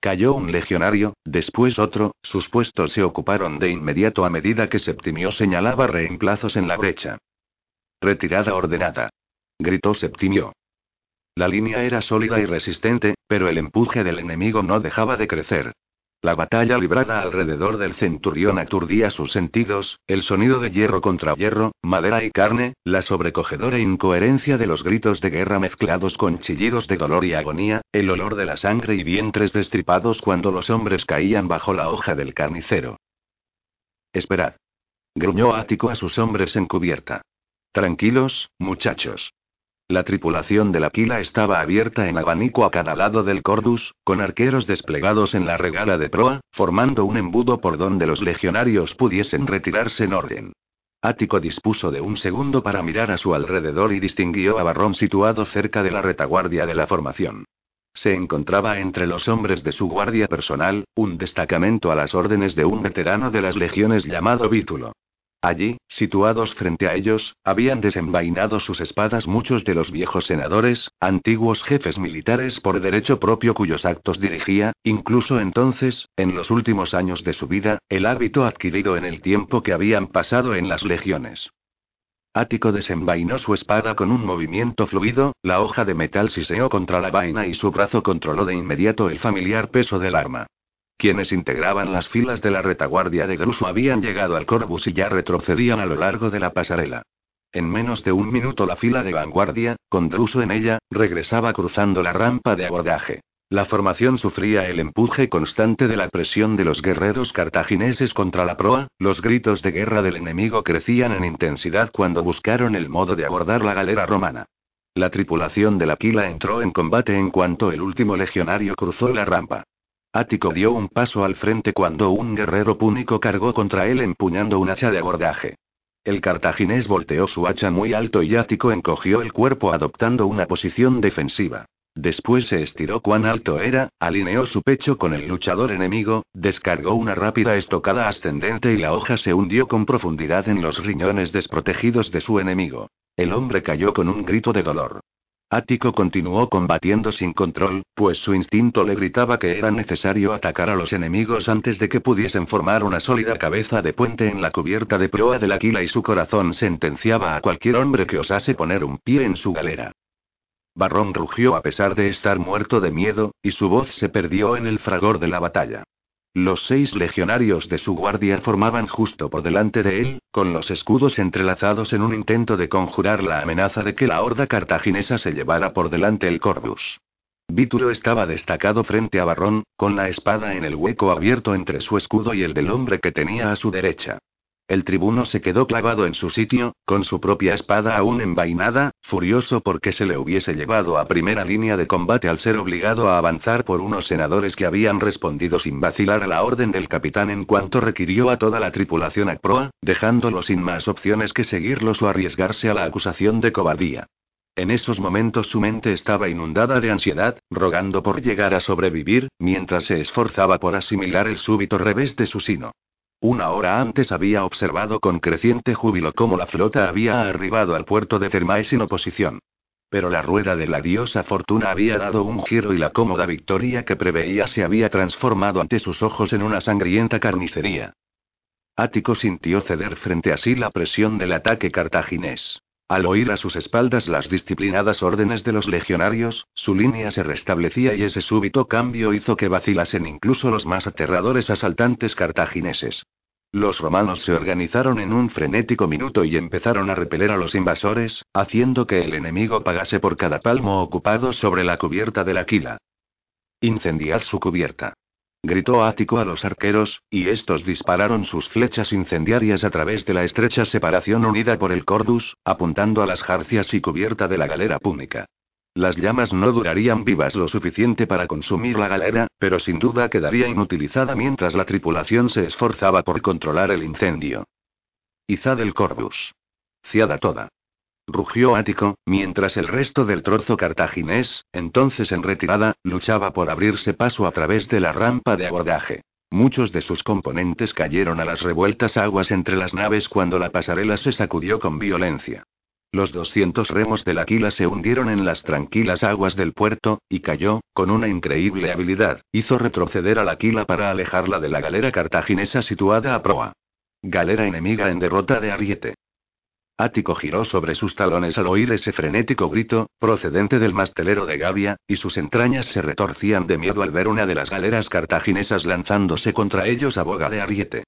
Cayó un legionario, después otro, sus puestos se ocuparon de inmediato a medida que Septimio señalaba reemplazos en la brecha. Retirada ordenada. Gritó Septimio. La línea era sólida y resistente, pero el empuje del enemigo no dejaba de crecer. La batalla librada alrededor del centurión aturdía sus sentidos, el sonido de hierro contra hierro, madera y carne, la sobrecogedora incoherencia de los gritos de guerra mezclados con chillidos de dolor y agonía, el olor de la sangre y vientres destripados cuando los hombres caían bajo la hoja del carnicero. Esperad. Gruñó Ático a sus hombres en cubierta. Tranquilos, muchachos. La tripulación del Aquila estaba abierta en abanico a cada lado del Cordus, con arqueros desplegados en la regala de proa, formando un embudo por donde los legionarios pudiesen retirarse en orden. Ático dispuso de un segundo para mirar a su alrededor y distinguió a Barrón situado cerca de la retaguardia de la formación. Se encontraba entre los hombres de su guardia personal, un destacamento a las órdenes de un veterano de las legiones llamado Vítulo. Allí, situados frente a ellos, habían desenvainado sus espadas muchos de los viejos senadores, antiguos jefes militares por derecho propio cuyos actos dirigía, incluso entonces, en los últimos años de su vida, el hábito adquirido en el tiempo que habían pasado en las legiones. Ático desenvainó su espada con un movimiento fluido, la hoja de metal siseó contra la vaina y su brazo controló de inmediato el familiar peso del arma. Quienes integraban las filas de la retaguardia de Druso habían llegado al Corbus y ya retrocedían a lo largo de la pasarela. En menos de un minuto la fila de vanguardia, con Druso en ella, regresaba cruzando la rampa de abordaje. La formación sufría el empuje constante de la presión de los guerreros cartagineses contra la proa, los gritos de guerra del enemigo crecían en intensidad cuando buscaron el modo de abordar la galera romana. La tripulación de la Aquila entró en combate en cuanto el último legionario cruzó la rampa. Ático dio un paso al frente cuando un guerrero púnico cargó contra él empuñando un hacha de abordaje. El cartaginés volteó su hacha muy alto y Ático encogió el cuerpo adoptando una posición defensiva. Después se estiró cuán alto era, alineó su pecho con el luchador enemigo, descargó una rápida estocada ascendente y la hoja se hundió con profundidad en los riñones desprotegidos de su enemigo. El hombre cayó con un grito de dolor. Ático continuó combatiendo sin control, pues su instinto le gritaba que era necesario atacar a los enemigos antes de que pudiesen formar una sólida cabeza de puente en la cubierta de proa del Aquila y su corazón sentenciaba a cualquier hombre que osase poner un pie en su galera. Barrón rugió a pesar de estar muerto de miedo, y su voz se perdió en el fragor de la batalla. Los seis legionarios de su guardia formaban justo por delante de él, con los escudos entrelazados en un intento de conjurar la amenaza de que la horda cartaginesa se llevara por delante el Corvus. Vítulo estaba destacado frente a Barrón, con la espada en el hueco abierto entre su escudo y el del hombre que tenía a su derecha. El tribuno se quedó clavado en su sitio, con su propia espada aún envainada, furioso porque se le hubiese llevado a primera línea de combate al ser obligado a avanzar por unos senadores que habían respondido sin vacilar a la orden del capitán en cuanto requirió a toda la tripulación a proa, dejándolo sin más opciones que seguirlos o arriesgarse a la acusación de cobardía. En esos momentos su mente estaba inundada de ansiedad, rogando por llegar a sobrevivir, mientras se esforzaba por asimilar el súbito revés de su sino. Una hora antes había observado con creciente júbilo cómo la flota había arribado al puerto de Thermae sin oposición. Pero la rueda de la diosa Fortuna había dado un giro y la cómoda victoria que preveía se había transformado ante sus ojos en una sangrienta carnicería. Ático sintió ceder frente a sí la presión del ataque cartaginés. Al oír a sus espaldas las disciplinadas órdenes de los legionarios, su línea se restablecía y ese súbito cambio hizo que vacilasen incluso los más aterradores asaltantes cartagineses. Los romanos se organizaron en un frenético minuto y empezaron a repeler a los invasores, haciendo que el enemigo pagase por cada palmo ocupado sobre la cubierta del Aquila. Incendiad su cubierta gritó Ático a los arqueros, y estos dispararon sus flechas incendiarias a través de la estrecha separación unida por el cordus, apuntando a las jarcias y cubierta de la galera púnica. Las llamas no durarían vivas lo suficiente para consumir la galera, pero sin duda quedaría inutilizada mientras la tripulación se esforzaba por controlar el incendio. Izad el Corbus. Ciada toda rugió Ático, mientras el resto del trozo cartaginés, entonces en retirada, luchaba por abrirse paso a través de la rampa de abordaje. Muchos de sus componentes cayeron a las revueltas aguas entre las naves cuando la pasarela se sacudió con violencia. Los 200 remos del Aquila se hundieron en las tranquilas aguas del puerto, y cayó, con una increíble habilidad, hizo retroceder al Aquila para alejarla de la galera cartaginesa situada a proa. Galera enemiga en derrota de Ariete. Ático giró sobre sus talones al oír ese frenético grito, procedente del mastelero de Gavia, y sus entrañas se retorcían de miedo al ver una de las galeras cartaginesas lanzándose contra ellos a boga de ariete.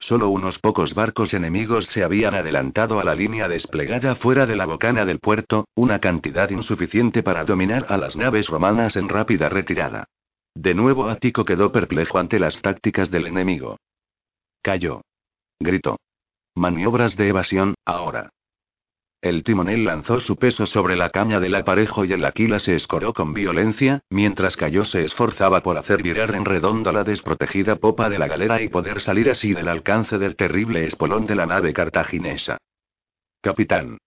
Solo unos pocos barcos enemigos se habían adelantado a la línea desplegada fuera de la bocana del puerto, una cantidad insuficiente para dominar a las naves romanas en rápida retirada. De nuevo Ático quedó perplejo ante las tácticas del enemigo. Cayó. Gritó. Maniobras de evasión, ahora. El timonel lanzó su peso sobre la caña del aparejo y el aquila se escoró con violencia, mientras cayó se esforzaba por hacer virar en redondo la desprotegida popa de la galera y poder salir así del alcance del terrible espolón de la nave cartaginesa. Capitán.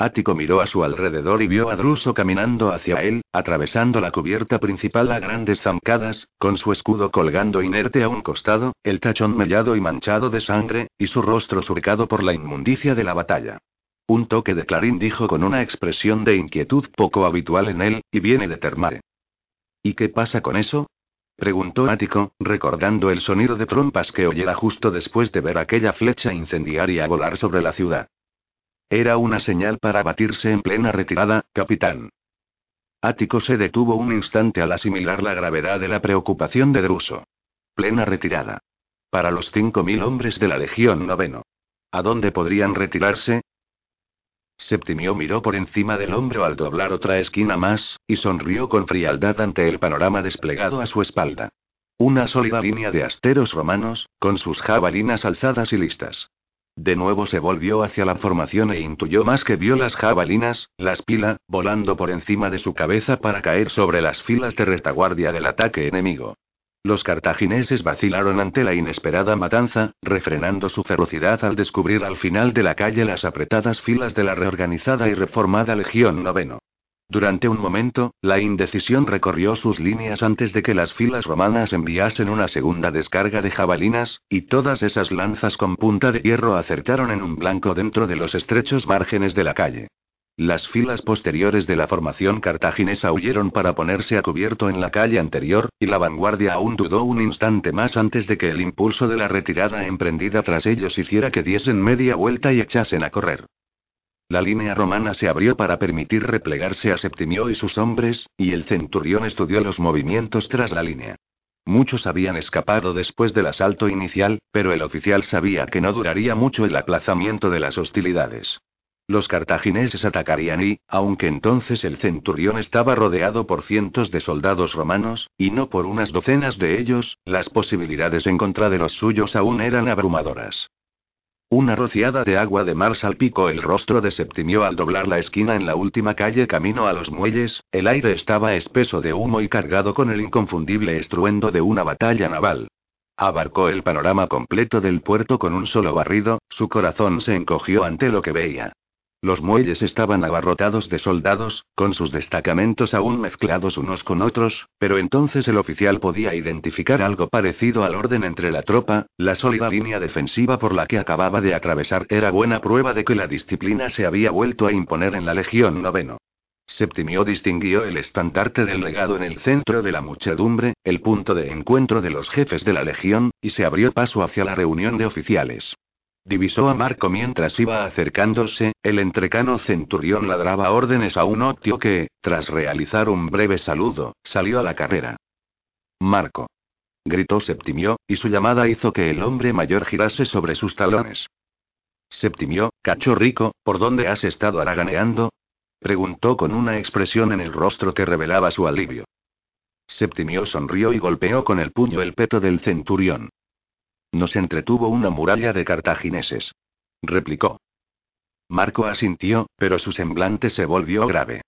Ático miró a su alrededor y vio a Druso caminando hacia él, atravesando la cubierta principal a grandes zancadas, con su escudo colgando inerte a un costado, el tachón mellado y manchado de sangre, y su rostro surcado por la inmundicia de la batalla. Un toque de clarín dijo con una expresión de inquietud poco habitual en él, y viene de Termare. ¿Y qué pasa con eso? preguntó Ático, recordando el sonido de trompas que oyera justo después de ver aquella flecha incendiaria volar sobre la ciudad. Era una señal para batirse en plena retirada, capitán. Ático se detuvo un instante al asimilar la gravedad de la preocupación de Druso. Plena retirada. Para los cinco mil hombres de la Legión Noveno. ¿A dónde podrían retirarse? Septimio miró por encima del hombro al doblar otra esquina más, y sonrió con frialdad ante el panorama desplegado a su espalda. Una sólida línea de asteros romanos, con sus jabalinas alzadas y listas. De nuevo se volvió hacia la formación e intuyó más que vio las jabalinas, las pila, volando por encima de su cabeza para caer sobre las filas de retaguardia del ataque enemigo. Los cartagineses vacilaron ante la inesperada matanza, refrenando su ferocidad al descubrir al final de la calle las apretadas filas de la reorganizada y reformada Legión Noveno. Durante un momento, la indecisión recorrió sus líneas antes de que las filas romanas enviasen una segunda descarga de jabalinas, y todas esas lanzas con punta de hierro acertaron en un blanco dentro de los estrechos márgenes de la calle. Las filas posteriores de la formación cartaginesa huyeron para ponerse a cubierto en la calle anterior, y la vanguardia aún dudó un instante más antes de que el impulso de la retirada emprendida tras ellos hiciera que diesen media vuelta y echasen a correr. La línea romana se abrió para permitir replegarse a Septimio y sus hombres, y el centurión estudió los movimientos tras la línea. Muchos habían escapado después del asalto inicial, pero el oficial sabía que no duraría mucho el aplazamiento de las hostilidades. Los cartagineses atacarían y, aunque entonces el centurión estaba rodeado por cientos de soldados romanos, y no por unas docenas de ellos, las posibilidades en contra de los suyos aún eran abrumadoras. Una rociada de agua de mar salpicó el rostro de Septimio al doblar la esquina en la última calle camino a los muelles, el aire estaba espeso de humo y cargado con el inconfundible estruendo de una batalla naval. Abarcó el panorama completo del puerto con un solo barrido, su corazón se encogió ante lo que veía. Los muelles estaban abarrotados de soldados, con sus destacamentos aún mezclados unos con otros, pero entonces el oficial podía identificar algo parecido al orden entre la tropa, la sólida línea defensiva por la que acababa de atravesar era buena prueba de que la disciplina se había vuelto a imponer en la Legión Noveno. Septimio distinguió el estandarte del legado en el centro de la muchedumbre, el punto de encuentro de los jefes de la Legión, y se abrió paso hacia la reunión de oficiales. Divisó a Marco mientras iba acercándose, el entrecano centurión ladraba órdenes a un octio que, tras realizar un breve saludo, salió a la carrera. Marco. Gritó Septimio, y su llamada hizo que el hombre mayor girase sobre sus talones. Septimio, cacho rico, ¿por dónde has estado haraganeando? Preguntó con una expresión en el rostro que revelaba su alivio. Septimio sonrió y golpeó con el puño el peto del centurión. Nos entretuvo una muralla de cartagineses. Replicó. Marco asintió, pero su semblante se volvió grave.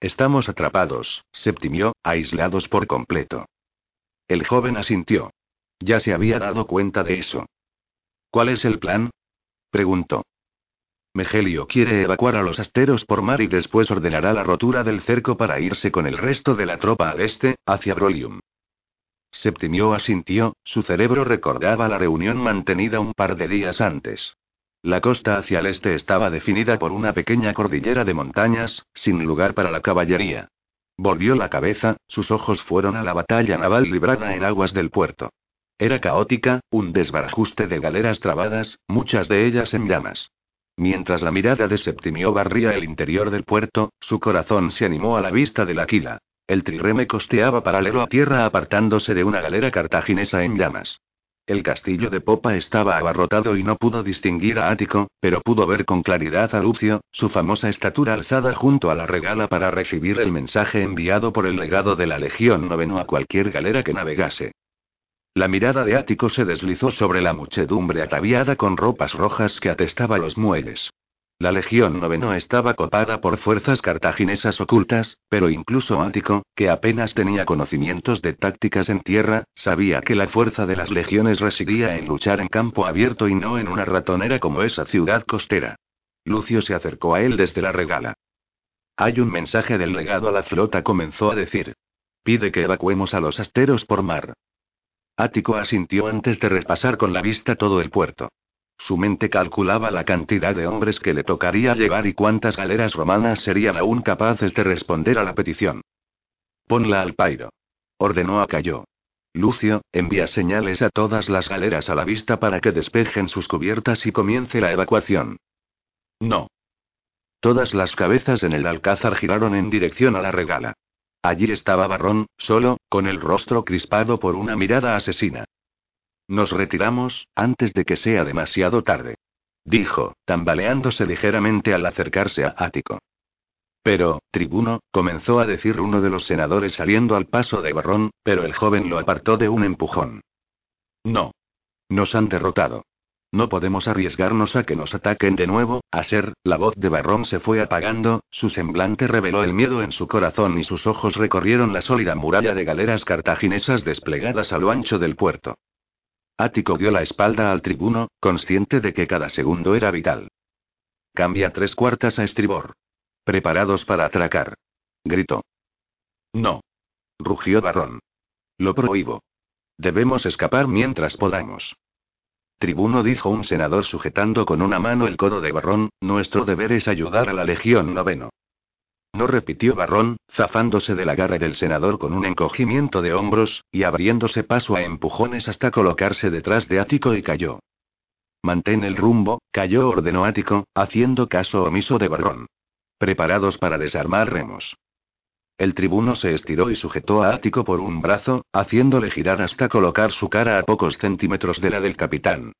Estamos atrapados, Septimio, aislados por completo. El joven asintió. Ya se había dado cuenta de eso. ¿Cuál es el plan? preguntó. Megelio quiere evacuar a los asteros por mar y después ordenará la rotura del cerco para irse con el resto de la tropa al este, hacia Brolium. Septimio asintió, su cerebro recordaba la reunión mantenida un par de días antes. La costa hacia el este estaba definida por una pequeña cordillera de montañas, sin lugar para la caballería. Volvió la cabeza, sus ojos fueron a la batalla naval librada en aguas del puerto. Era caótica, un desbarajuste de galeras trabadas, muchas de ellas en llamas. Mientras la mirada de Septimio barría el interior del puerto, su corazón se animó a la vista del Aquila. El trireme costeaba paralelo a tierra apartándose de una galera cartaginesa en llamas. El castillo de popa estaba abarrotado y no pudo distinguir a Ático, pero pudo ver con claridad a Lucio, su famosa estatura alzada junto a la regala para recibir el mensaje enviado por el legado de la Legión Noveno a cualquier galera que navegase. La mirada de Ático se deslizó sobre la muchedumbre ataviada con ropas rojas que atestaba los muelles. La Legión Noveno estaba copada por fuerzas cartaginesas ocultas, pero incluso Ático, que apenas tenía conocimientos de tácticas en tierra, sabía que la fuerza de las legiones residía en luchar en campo abierto y no en una ratonera como esa ciudad costera. Lucio se acercó a él desde la regala. Hay un mensaje del legado a la flota, comenzó a decir. Pide que evacuemos a los asteros por mar. Ático asintió antes de repasar con la vista todo el puerto. Su mente calculaba la cantidad de hombres que le tocaría llevar y cuántas galeras romanas serían aún capaces de responder a la petición. Ponla al pairo. Ordenó a Cayo. Lucio, envía señales a todas las galeras a la vista para que despejen sus cubiertas y comience la evacuación. No. Todas las cabezas en el alcázar giraron en dirección a la regala. Allí estaba Barrón, solo, con el rostro crispado por una mirada asesina. Nos retiramos, antes de que sea demasiado tarde. Dijo, tambaleándose ligeramente al acercarse a Ático. Pero, tribuno, comenzó a decir uno de los senadores saliendo al paso de Barrón, pero el joven lo apartó de un empujón. No. Nos han derrotado. No podemos arriesgarnos a que nos ataquen de nuevo, a ser, la voz de Barrón se fue apagando, su semblante reveló el miedo en su corazón y sus ojos recorrieron la sólida muralla de galeras cartaginesas desplegadas a lo ancho del puerto. Ático dio la espalda al tribuno, consciente de que cada segundo era vital. Cambia tres cuartas a estribor. Preparados para atracar. Gritó. No. Rugió Barrón. Lo prohíbo. Debemos escapar mientras podamos. Tribuno dijo un senador sujetando con una mano el codo de Barrón, nuestro deber es ayudar a la Legión Noveno. No repitió Barrón, zafándose de la garra del senador con un encogimiento de hombros, y abriéndose paso a empujones hasta colocarse detrás de Ático y cayó. Mantén el rumbo, cayó ordenó Ático, haciendo caso omiso de Barrón. Preparados para desarmar remos. El tribuno se estiró y sujetó a Ático por un brazo, haciéndole girar hasta colocar su cara a pocos centímetros de la del capitán.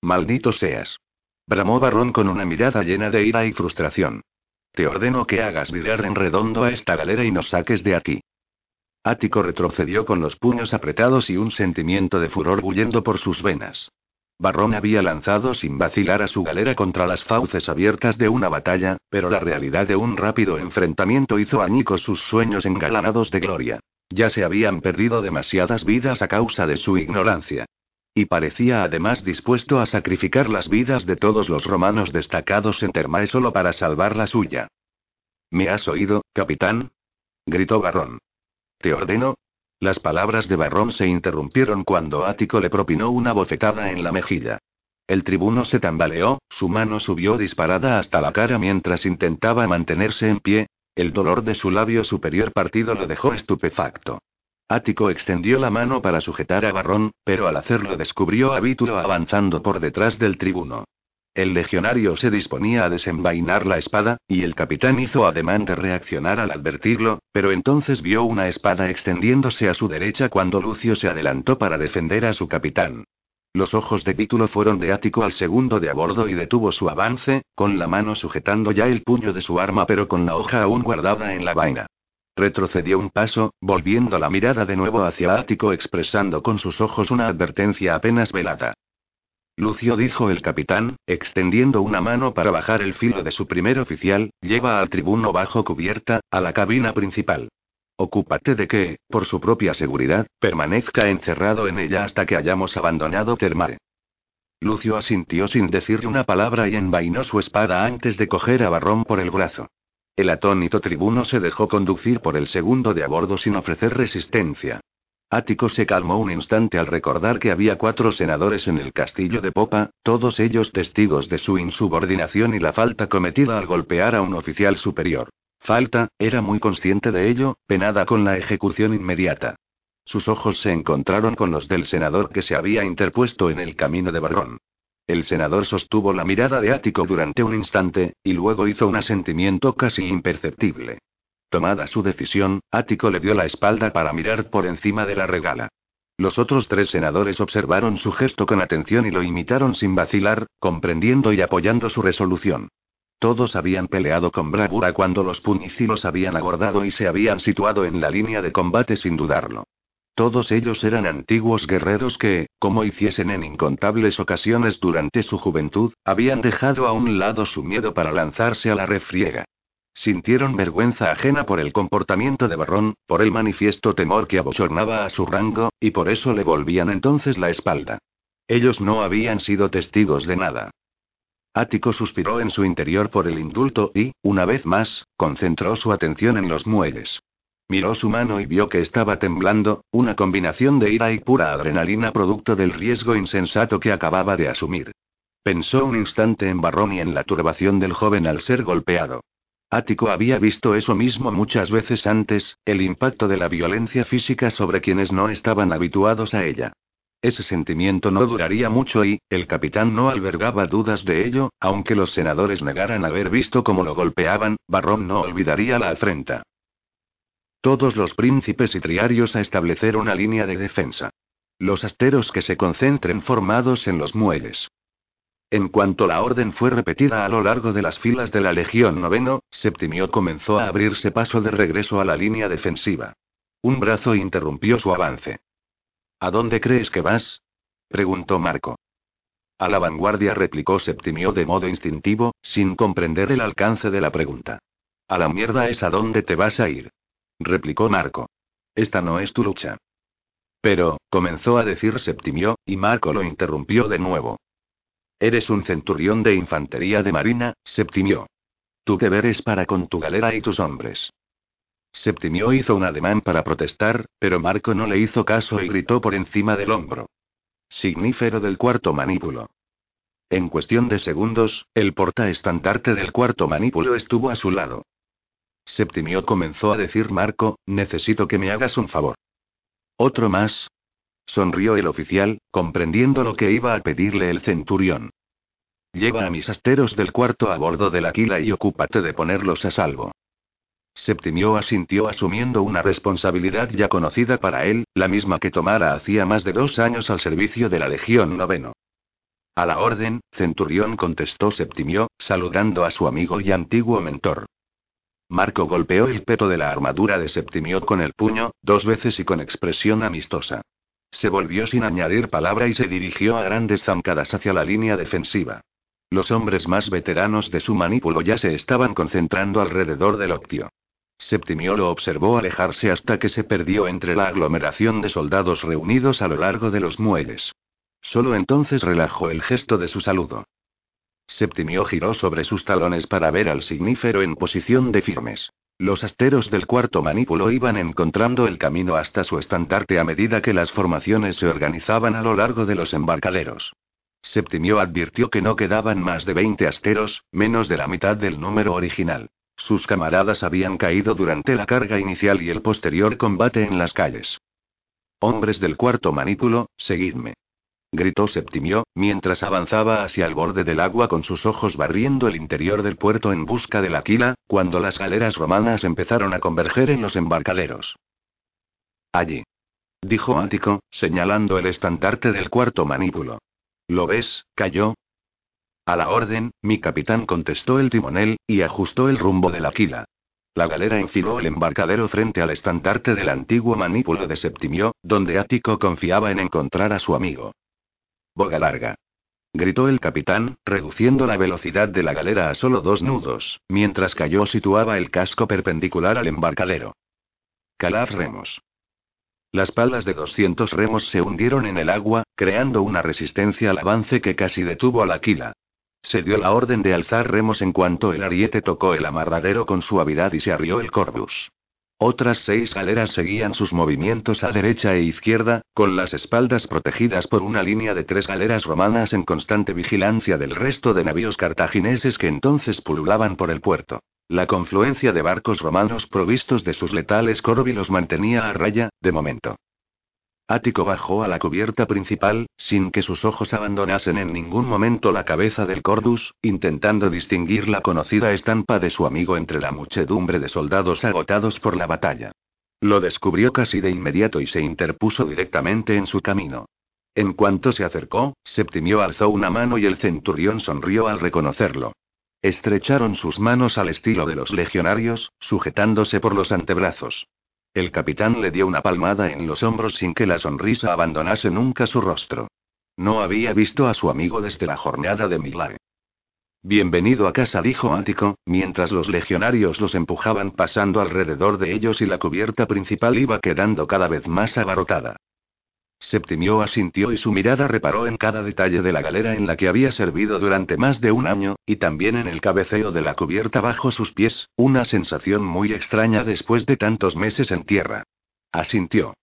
Maldito seas. Bramó Barrón con una mirada llena de ira y frustración. Te ordeno que hagas virar en redondo a esta galera y nos saques de aquí. Ático retrocedió con los puños apretados y un sentimiento de furor bullendo por sus venas. Barrón había lanzado sin vacilar a su galera contra las fauces abiertas de una batalla, pero la realidad de un rápido enfrentamiento hizo añicos sus sueños engalanados de gloria. Ya se habían perdido demasiadas vidas a causa de su ignorancia. Y parecía además dispuesto a sacrificar las vidas de todos los romanos destacados en Termae solo para salvar la suya. ¿Me has oído, capitán? gritó Barrón. Te ordeno. Las palabras de Barrón se interrumpieron cuando Ático le propinó una bofetada en la mejilla. El tribuno se tambaleó, su mano subió disparada hasta la cara mientras intentaba mantenerse en pie, el dolor de su labio superior partido lo dejó estupefacto. Ático extendió la mano para sujetar a Barrón, pero al hacerlo descubrió a Vítulo avanzando por detrás del tribuno. El legionario se disponía a desenvainar la espada, y el capitán hizo ademán de reaccionar al advertirlo, pero entonces vio una espada extendiéndose a su derecha cuando Lucio se adelantó para defender a su capitán. Los ojos de Vítulo fueron de Ático al segundo de a bordo y detuvo su avance, con la mano sujetando ya el puño de su arma pero con la hoja aún guardada en la vaina. Retrocedió un paso, volviendo la mirada de nuevo hacia Ático expresando con sus ojos una advertencia apenas velada. Lucio dijo el capitán, extendiendo una mano para bajar el filo de su primer oficial, lleva al tribuno bajo cubierta, a la cabina principal. Ocúpate de que, por su propia seguridad, permanezca encerrado en ella hasta que hayamos abandonado Termare. Lucio asintió sin decirle una palabra y envainó su espada antes de coger a Barrón por el brazo. El atónito tribuno se dejó conducir por el segundo de a bordo sin ofrecer resistencia. Ático se calmó un instante al recordar que había cuatro senadores en el castillo de Popa, todos ellos testigos de su insubordinación y la falta cometida al golpear a un oficial superior. Falta, era muy consciente de ello, penada con la ejecución inmediata. Sus ojos se encontraron con los del senador que se había interpuesto en el camino de Barrón. El senador sostuvo la mirada de Ático durante un instante, y luego hizo un asentimiento casi imperceptible. Tomada su decisión, Ático le dio la espalda para mirar por encima de la regala. Los otros tres senadores observaron su gesto con atención y lo imitaron sin vacilar, comprendiendo y apoyando su resolución. Todos habían peleado con bravura cuando los punicilos habían abordado y se habían situado en la línea de combate sin dudarlo. Todos ellos eran antiguos guerreros que, como hiciesen en incontables ocasiones durante su juventud, habían dejado a un lado su miedo para lanzarse a la refriega. Sintieron vergüenza ajena por el comportamiento de Barrón, por el manifiesto temor que abochornaba a su rango, y por eso le volvían entonces la espalda. Ellos no habían sido testigos de nada. Ático suspiró en su interior por el indulto y, una vez más, concentró su atención en los muelles. Miró su mano y vio que estaba temblando, una combinación de ira y pura adrenalina producto del riesgo insensato que acababa de asumir. Pensó un instante en Barrón y en la turbación del joven al ser golpeado. Ático había visto eso mismo muchas veces antes, el impacto de la violencia física sobre quienes no estaban habituados a ella. Ese sentimiento no duraría mucho y, el capitán no albergaba dudas de ello, aunque los senadores negaran haber visto cómo lo golpeaban, Barrón no olvidaría la afrenta. Todos los príncipes y triarios a establecer una línea de defensa. Los asteros que se concentren formados en los muelles. En cuanto la orden fue repetida a lo largo de las filas de la Legión Noveno, Septimio comenzó a abrirse paso de regreso a la línea defensiva. Un brazo interrumpió su avance. ¿A dónde crees que vas? preguntó Marco. A la vanguardia replicó Septimio de modo instintivo, sin comprender el alcance de la pregunta. A la mierda es a dónde te vas a ir replicó Marco. Esta no es tu lucha. Pero, comenzó a decir Septimio, y Marco lo interrumpió de nuevo. Eres un centurión de infantería de marina, Septimio. Tu deber es para con tu galera y tus hombres. Septimio hizo un ademán para protestar, pero Marco no le hizo caso y gritó por encima del hombro. Signífero del cuarto manípulo. En cuestión de segundos, el portaestandarte del cuarto manípulo estuvo a su lado. Septimio comenzó a decir Marco, necesito que me hagas un favor. ¿Otro más? Sonrió el oficial, comprendiendo lo que iba a pedirle el centurión. Lleva a mis asteros del cuarto a bordo del Aquila y ocúpate de ponerlos a salvo. Septimio asintió asumiendo una responsabilidad ya conocida para él, la misma que tomara hacía más de dos años al servicio de la Legión Noveno. A la orden, Centurión contestó Septimio, saludando a su amigo y antiguo mentor. Marco golpeó el peto de la armadura de Septimio con el puño, dos veces y con expresión amistosa. Se volvió sin añadir palabra y se dirigió a grandes zancadas hacia la línea defensiva. Los hombres más veteranos de su manípulo ya se estaban concentrando alrededor del Octio. Septimio lo observó alejarse hasta que se perdió entre la aglomeración de soldados reunidos a lo largo de los muelles. Solo entonces relajó el gesto de su saludo. Septimio giró sobre sus talones para ver al signífero en posición de firmes. Los asteros del cuarto manípulo iban encontrando el camino hasta su estandarte a medida que las formaciones se organizaban a lo largo de los embarcaderos. Septimio advirtió que no quedaban más de 20 asteros, menos de la mitad del número original. Sus camaradas habían caído durante la carga inicial y el posterior combate en las calles. Hombres del cuarto manípulo, seguidme gritó Septimio, mientras avanzaba hacia el borde del agua con sus ojos barriendo el interior del puerto en busca del Aquila, cuando las galeras romanas empezaron a converger en los embarcaderos. Allí. Dijo Ático, señalando el estandarte del cuarto manípulo. ¿Lo ves, cayó? A la orden, mi capitán contestó el timonel, y ajustó el rumbo del Aquila. La galera enfiló el embarcadero frente al estandarte del antiguo manípulo de Septimio, donde Ático confiaba en encontrar a su amigo. Boga larga. Gritó el capitán, reduciendo la velocidad de la galera a solo dos nudos, mientras cayó situaba el casco perpendicular al embarcadero. Calad remos. Las palas de 200 remos se hundieron en el agua, creando una resistencia al avance que casi detuvo a la quila. Se dio la orden de alzar remos en cuanto el ariete tocó el amarradero con suavidad y se arrió el corbus. Otras seis galeras seguían sus movimientos a derecha e izquierda, con las espaldas protegidas por una línea de tres galeras romanas en constante vigilancia del resto de navíos cartagineses que entonces pululaban por el puerto. La confluencia de barcos romanos provistos de sus letales corvi los mantenía a raya, de momento. Ático bajó a la cubierta principal, sin que sus ojos abandonasen en ningún momento la cabeza del Cordus, intentando distinguir la conocida estampa de su amigo entre la muchedumbre de soldados agotados por la batalla. Lo descubrió casi de inmediato y se interpuso directamente en su camino. En cuanto se acercó, Septimio alzó una mano y el centurión sonrió al reconocerlo. Estrecharon sus manos al estilo de los legionarios, sujetándose por los antebrazos. El capitán le dio una palmada en los hombros sin que la sonrisa abandonase nunca su rostro. No había visto a su amigo desde la jornada de Milare. Bienvenido a casa, dijo Ático, mientras los legionarios los empujaban pasando alrededor de ellos y la cubierta principal iba quedando cada vez más abarrotada. Septimio asintió y su mirada reparó en cada detalle de la galera en la que había servido durante más de un año, y también en el cabeceo de la cubierta bajo sus pies, una sensación muy extraña después de tantos meses en tierra. Asintió.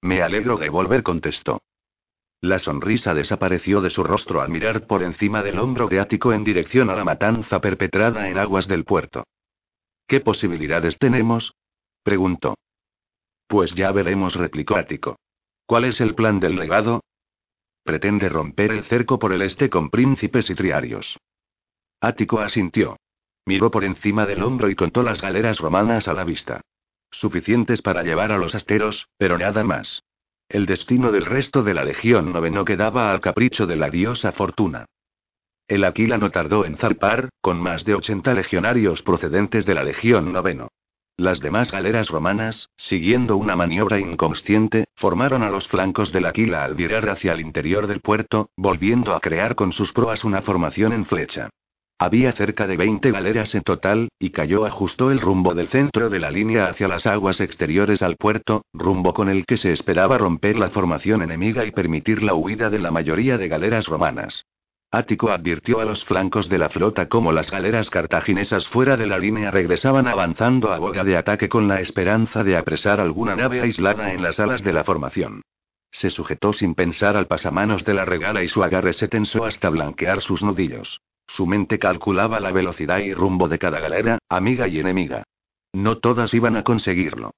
Me alegro de volver, contestó. La sonrisa desapareció de su rostro al mirar por encima del hombro de Ático en dirección a la matanza perpetrada en aguas del puerto. ¿Qué posibilidades tenemos? preguntó. Pues ya veremos, replicó Ático. ¿Cuál es el plan del legado? Pretende romper el cerco por el este con príncipes y triarios. Ático asintió. Miró por encima del hombro y contó las galeras romanas a la vista. Suficientes para llevar a los asteros, pero nada más. El destino del resto de la legión noveno quedaba al capricho de la diosa Fortuna. El Aquila no tardó en zarpar, con más de 80 legionarios procedentes de la legión noveno. Las demás galeras romanas, siguiendo una maniobra inconsciente, formaron a los flancos del Aquila al virar hacia el interior del puerto, volviendo a crear con sus proas una formación en flecha. Había cerca de 20 galeras en total, y cayó ajustó el rumbo del centro de la línea hacia las aguas exteriores al puerto, rumbo con el que se esperaba romper la formación enemiga y permitir la huida de la mayoría de galeras romanas. Ático advirtió a los flancos de la flota como las galeras cartaginesas fuera de la línea regresaban avanzando a boga de ataque con la esperanza de apresar alguna nave aislada en las alas de la formación. Se sujetó sin pensar al pasamanos de la regala y su agarre se tensó hasta blanquear sus nudillos. Su mente calculaba la velocidad y rumbo de cada galera, amiga y enemiga. No todas iban a conseguirlo.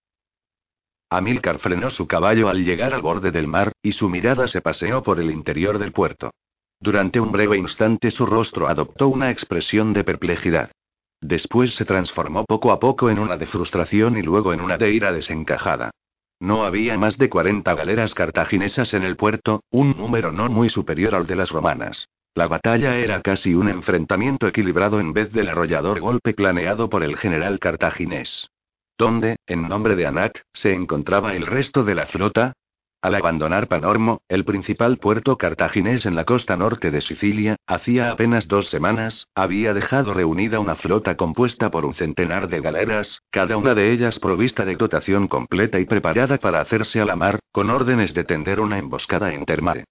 Amílcar frenó su caballo al llegar al borde del mar, y su mirada se paseó por el interior del puerto. Durante un breve instante su rostro adoptó una expresión de perplejidad. Después se transformó poco a poco en una de frustración y luego en una de ira desencajada. No había más de 40 galeras cartaginesas en el puerto, un número no muy superior al de las romanas. La batalla era casi un enfrentamiento equilibrado en vez del arrollador golpe planeado por el general cartaginés. ¿Dónde, en nombre de Anat, se encontraba el resto de la flota? Al abandonar Panormo, el principal puerto cartaginés en la costa norte de Sicilia, hacía apenas dos semanas, había dejado reunida una flota compuesta por un centenar de galeras, cada una de ellas provista de dotación completa y preparada para hacerse a la mar, con órdenes de tender una emboscada en Termare.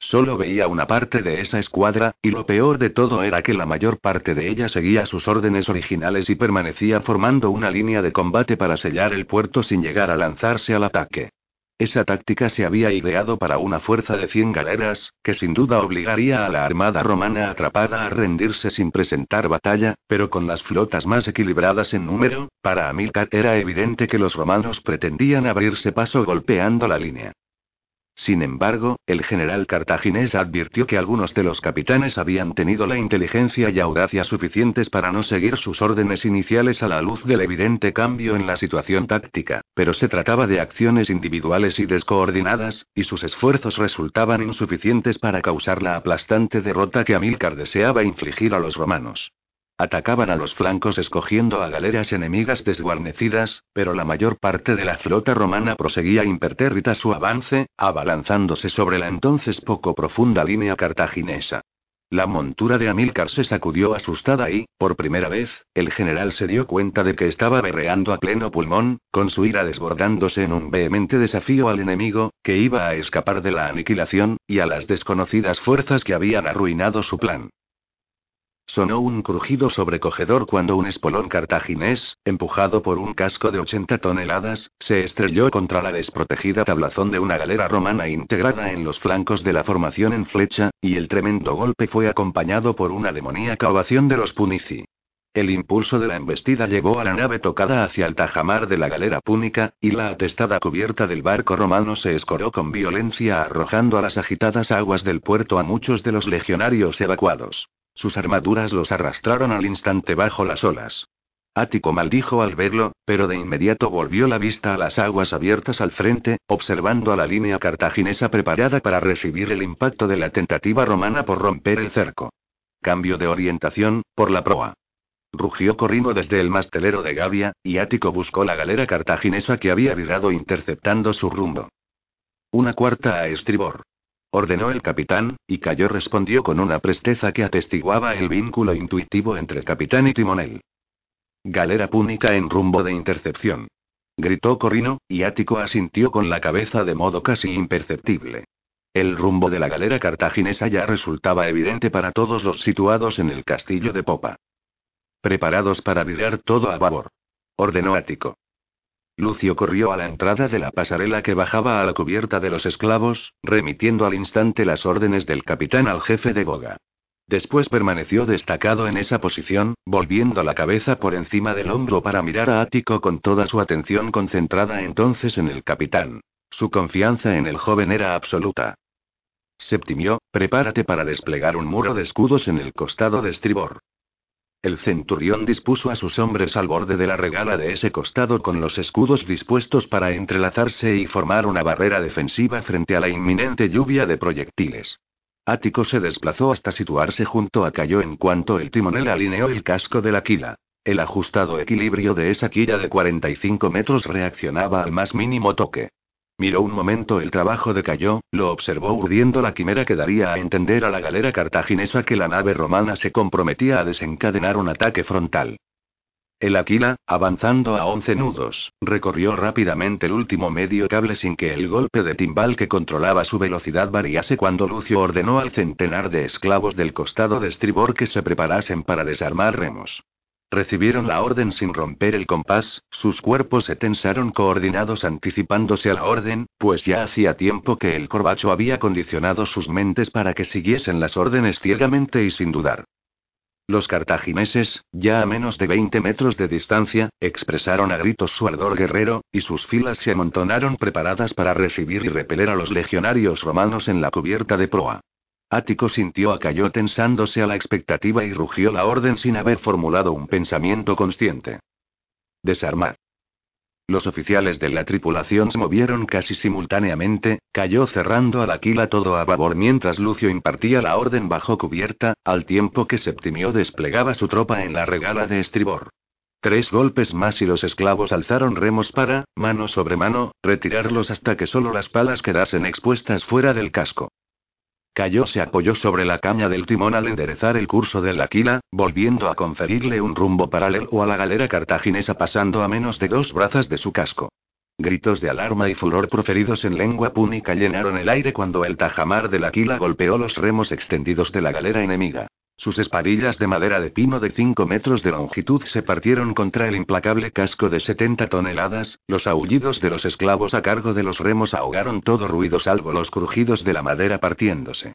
Solo veía una parte de esa escuadra, y lo peor de todo era que la mayor parte de ella seguía sus órdenes originales y permanecía formando una línea de combate para sellar el puerto sin llegar a lanzarse al ataque. Esa táctica se había ideado para una fuerza de 100 galeras, que sin duda obligaría a la armada romana atrapada a rendirse sin presentar batalla, pero con las flotas más equilibradas en número, para Amilcar era evidente que los romanos pretendían abrirse paso golpeando la línea. Sin embargo, el general cartaginés advirtió que algunos de los capitanes habían tenido la inteligencia y audacia suficientes para no seguir sus órdenes iniciales a la luz del evidente cambio en la situación táctica, pero se trataba de acciones individuales y descoordinadas, y sus esfuerzos resultaban insuficientes para causar la aplastante derrota que Amílcar deseaba infligir a los romanos. Atacaban a los flancos escogiendo a galeras enemigas desguarnecidas, pero la mayor parte de la flota romana proseguía impertérrita su avance, abalanzándose sobre la entonces poco profunda línea cartaginesa. La montura de Amílcar se sacudió asustada y, por primera vez, el general se dio cuenta de que estaba berreando a pleno pulmón, con su ira desbordándose en un vehemente desafío al enemigo, que iba a escapar de la aniquilación, y a las desconocidas fuerzas que habían arruinado su plan. Sonó un crujido sobrecogedor cuando un espolón cartaginés, empujado por un casco de 80 toneladas, se estrelló contra la desprotegida tablazón de una galera romana integrada en los flancos de la formación en flecha, y el tremendo golpe fue acompañado por una demoníaca ovación de los punici. El impulso de la embestida llevó a la nave tocada hacia el tajamar de la galera púnica, y la atestada cubierta del barco romano se escoró con violencia arrojando a las agitadas aguas del puerto a muchos de los legionarios evacuados. Sus armaduras los arrastraron al instante bajo las olas. Ático maldijo al verlo, pero de inmediato volvió la vista a las aguas abiertas al frente, observando a la línea cartaginesa preparada para recibir el impacto de la tentativa romana por romper el cerco. Cambio de orientación, por la proa. Rugió Corrino desde el mastelero de Gavia, y Ático buscó la galera cartaginesa que había virado interceptando su rumbo. Una cuarta a estribor ordenó el capitán, y Cayó respondió con una presteza que atestiguaba el vínculo intuitivo entre capitán y timonel. Galera púnica en rumbo de intercepción. Gritó Corrino, y Ático asintió con la cabeza de modo casi imperceptible. El rumbo de la galera cartaginesa ya resultaba evidente para todos los situados en el castillo de Popa. Preparados para virar todo a babor. Ordenó Ático. Lucio corrió a la entrada de la pasarela que bajaba a la cubierta de los esclavos, remitiendo al instante las órdenes del capitán al jefe de boga. Después permaneció destacado en esa posición, volviendo la cabeza por encima del hombro para mirar a Ático con toda su atención concentrada entonces en el capitán. Su confianza en el joven era absoluta. Septimio, prepárate para desplegar un muro de escudos en el costado de estribor. El centurión dispuso a sus hombres al borde de la regala de ese costado con los escudos dispuestos para entrelazarse y formar una barrera defensiva frente a la inminente lluvia de proyectiles. Ático se desplazó hasta situarse junto a Cayo en cuanto el timonel alineó el casco de la quila. El ajustado equilibrio de esa quilla de 45 metros reaccionaba al más mínimo toque. Miró un momento el trabajo de Cayó, lo observó urdiendo la quimera que daría a entender a la galera cartaginesa que la nave romana se comprometía a desencadenar un ataque frontal. El Aquila, avanzando a 11 nudos, recorrió rápidamente el último medio cable sin que el golpe de timbal que controlaba su velocidad variase cuando Lucio ordenó al centenar de esclavos del costado de estribor que se preparasen para desarmar remos. Recibieron la orden sin romper el compás, sus cuerpos se tensaron coordinados anticipándose a la orden, pues ya hacía tiempo que el corbacho había condicionado sus mentes para que siguiesen las órdenes ciegamente y sin dudar. Los cartagineses, ya a menos de 20 metros de distancia, expresaron a gritos su ardor guerrero, y sus filas se amontonaron preparadas para recibir y repeler a los legionarios romanos en la cubierta de proa. Ático sintió a Cayo tensándose a la expectativa y rugió la orden sin haber formulado un pensamiento consciente. Desarmar. Los oficiales de la tripulación se movieron casi simultáneamente, cayó cerrando a la todo a babor mientras Lucio impartía la orden bajo cubierta, al tiempo que Septimio desplegaba su tropa en la regala de estribor. Tres golpes más y los esclavos alzaron remos para, mano sobre mano, retirarlos hasta que solo las palas quedasen expuestas fuera del casco. Cayó se apoyó sobre la caña del timón al enderezar el curso del Aquila, volviendo a conferirle un rumbo paralelo a la galera cartaginesa pasando a menos de dos brazas de su casco. Gritos de alarma y furor proferidos en lengua púnica llenaron el aire cuando el tajamar del Aquila golpeó los remos extendidos de la galera enemiga. Sus esparillas de madera de pino de 5 metros de longitud se partieron contra el implacable casco de 70 toneladas, los aullidos de los esclavos a cargo de los remos ahogaron todo ruido salvo los crujidos de la madera partiéndose.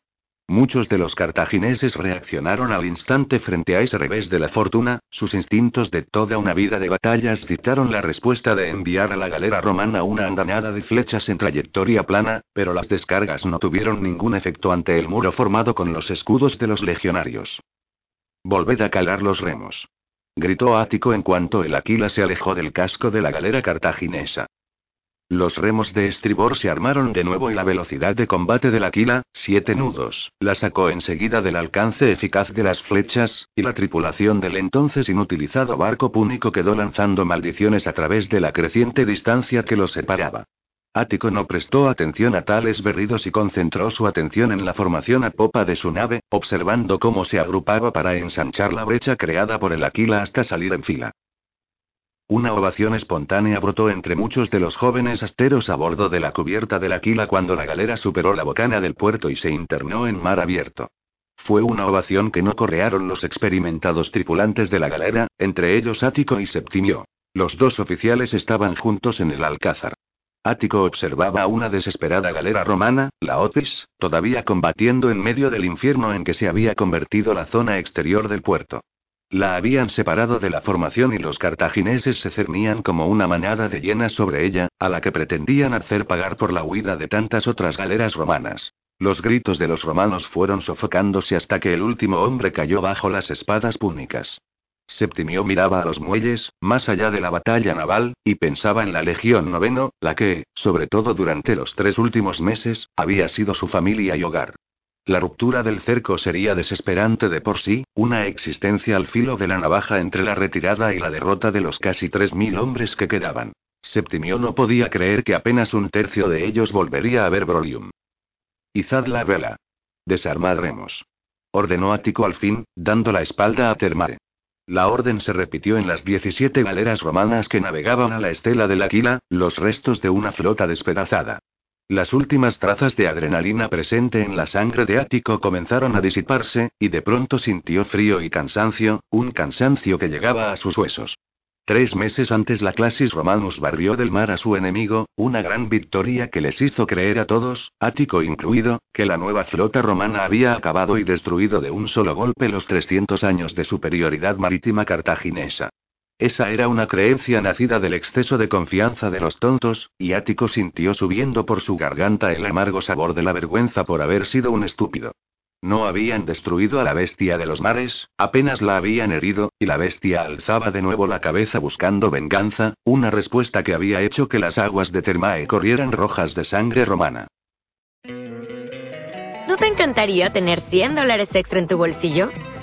Muchos de los cartagineses reaccionaron al instante frente a ese revés de la fortuna, sus instintos de toda una vida de batallas dictaron la respuesta de enviar a la galera romana una andanada de flechas en trayectoria plana, pero las descargas no tuvieron ningún efecto ante el muro formado con los escudos de los legionarios. Volved a calar los remos. Gritó Ático en cuanto el Aquila se alejó del casco de la galera cartaginesa. Los remos de estribor se armaron de nuevo y la velocidad de combate del Aquila, siete nudos, la sacó enseguida del alcance eficaz de las flechas, y la tripulación del entonces inutilizado barco púnico quedó lanzando maldiciones a través de la creciente distancia que los separaba. Ático no prestó atención a tales berridos y concentró su atención en la formación a popa de su nave, observando cómo se agrupaba para ensanchar la brecha creada por el Aquila hasta salir en fila. Una ovación espontánea brotó entre muchos de los jóvenes asteros a bordo de la cubierta del Aquila cuando la galera superó la bocana del puerto y se internó en mar abierto. Fue una ovación que no correaron los experimentados tripulantes de la galera, entre ellos Ático y Septimio. Los dos oficiales estaban juntos en el alcázar. Ático observaba a una desesperada galera romana, la Otis, todavía combatiendo en medio del infierno en que se había convertido la zona exterior del puerto. La habían separado de la formación y los cartagineses se cernían como una manada de hienas sobre ella, a la que pretendían hacer pagar por la huida de tantas otras galeras romanas. Los gritos de los romanos fueron sofocándose hasta que el último hombre cayó bajo las espadas púnicas. Septimio miraba a los muelles, más allá de la batalla naval, y pensaba en la Legión Noveno, la que, sobre todo durante los tres últimos meses, había sido su familia y hogar. La ruptura del cerco sería desesperante de por sí, una existencia al filo de la navaja entre la retirada y la derrota de los casi 3.000 hombres que quedaban. Septimio no podía creer que apenas un tercio de ellos volvería a ver Brolium. Izad la vela. Desarmadremos. Ordenó Ático al fin, dando la espalda a Termare. La orden se repitió en las 17 galeras romanas que navegaban a la estela del Aquila, los restos de una flota despedazada. Las últimas trazas de adrenalina presente en la sangre de Ático comenzaron a disiparse, y de pronto sintió frío y cansancio, un cansancio que llegaba a sus huesos. Tres meses antes la Clasis Romanus barrió del mar a su enemigo, una gran victoria que les hizo creer a todos, Ático incluido, que la nueva flota romana había acabado y destruido de un solo golpe los 300 años de superioridad marítima cartaginesa. Esa era una creencia nacida del exceso de confianza de los tontos, y Ático sintió subiendo por su garganta el amargo sabor de la vergüenza por haber sido un estúpido. No habían destruido a la bestia de los mares, apenas la habían herido, y la bestia alzaba de nuevo la cabeza buscando venganza, una respuesta que había hecho que las aguas de Termae corrieran rojas de sangre romana. ¿No te encantaría tener 100 dólares extra en tu bolsillo?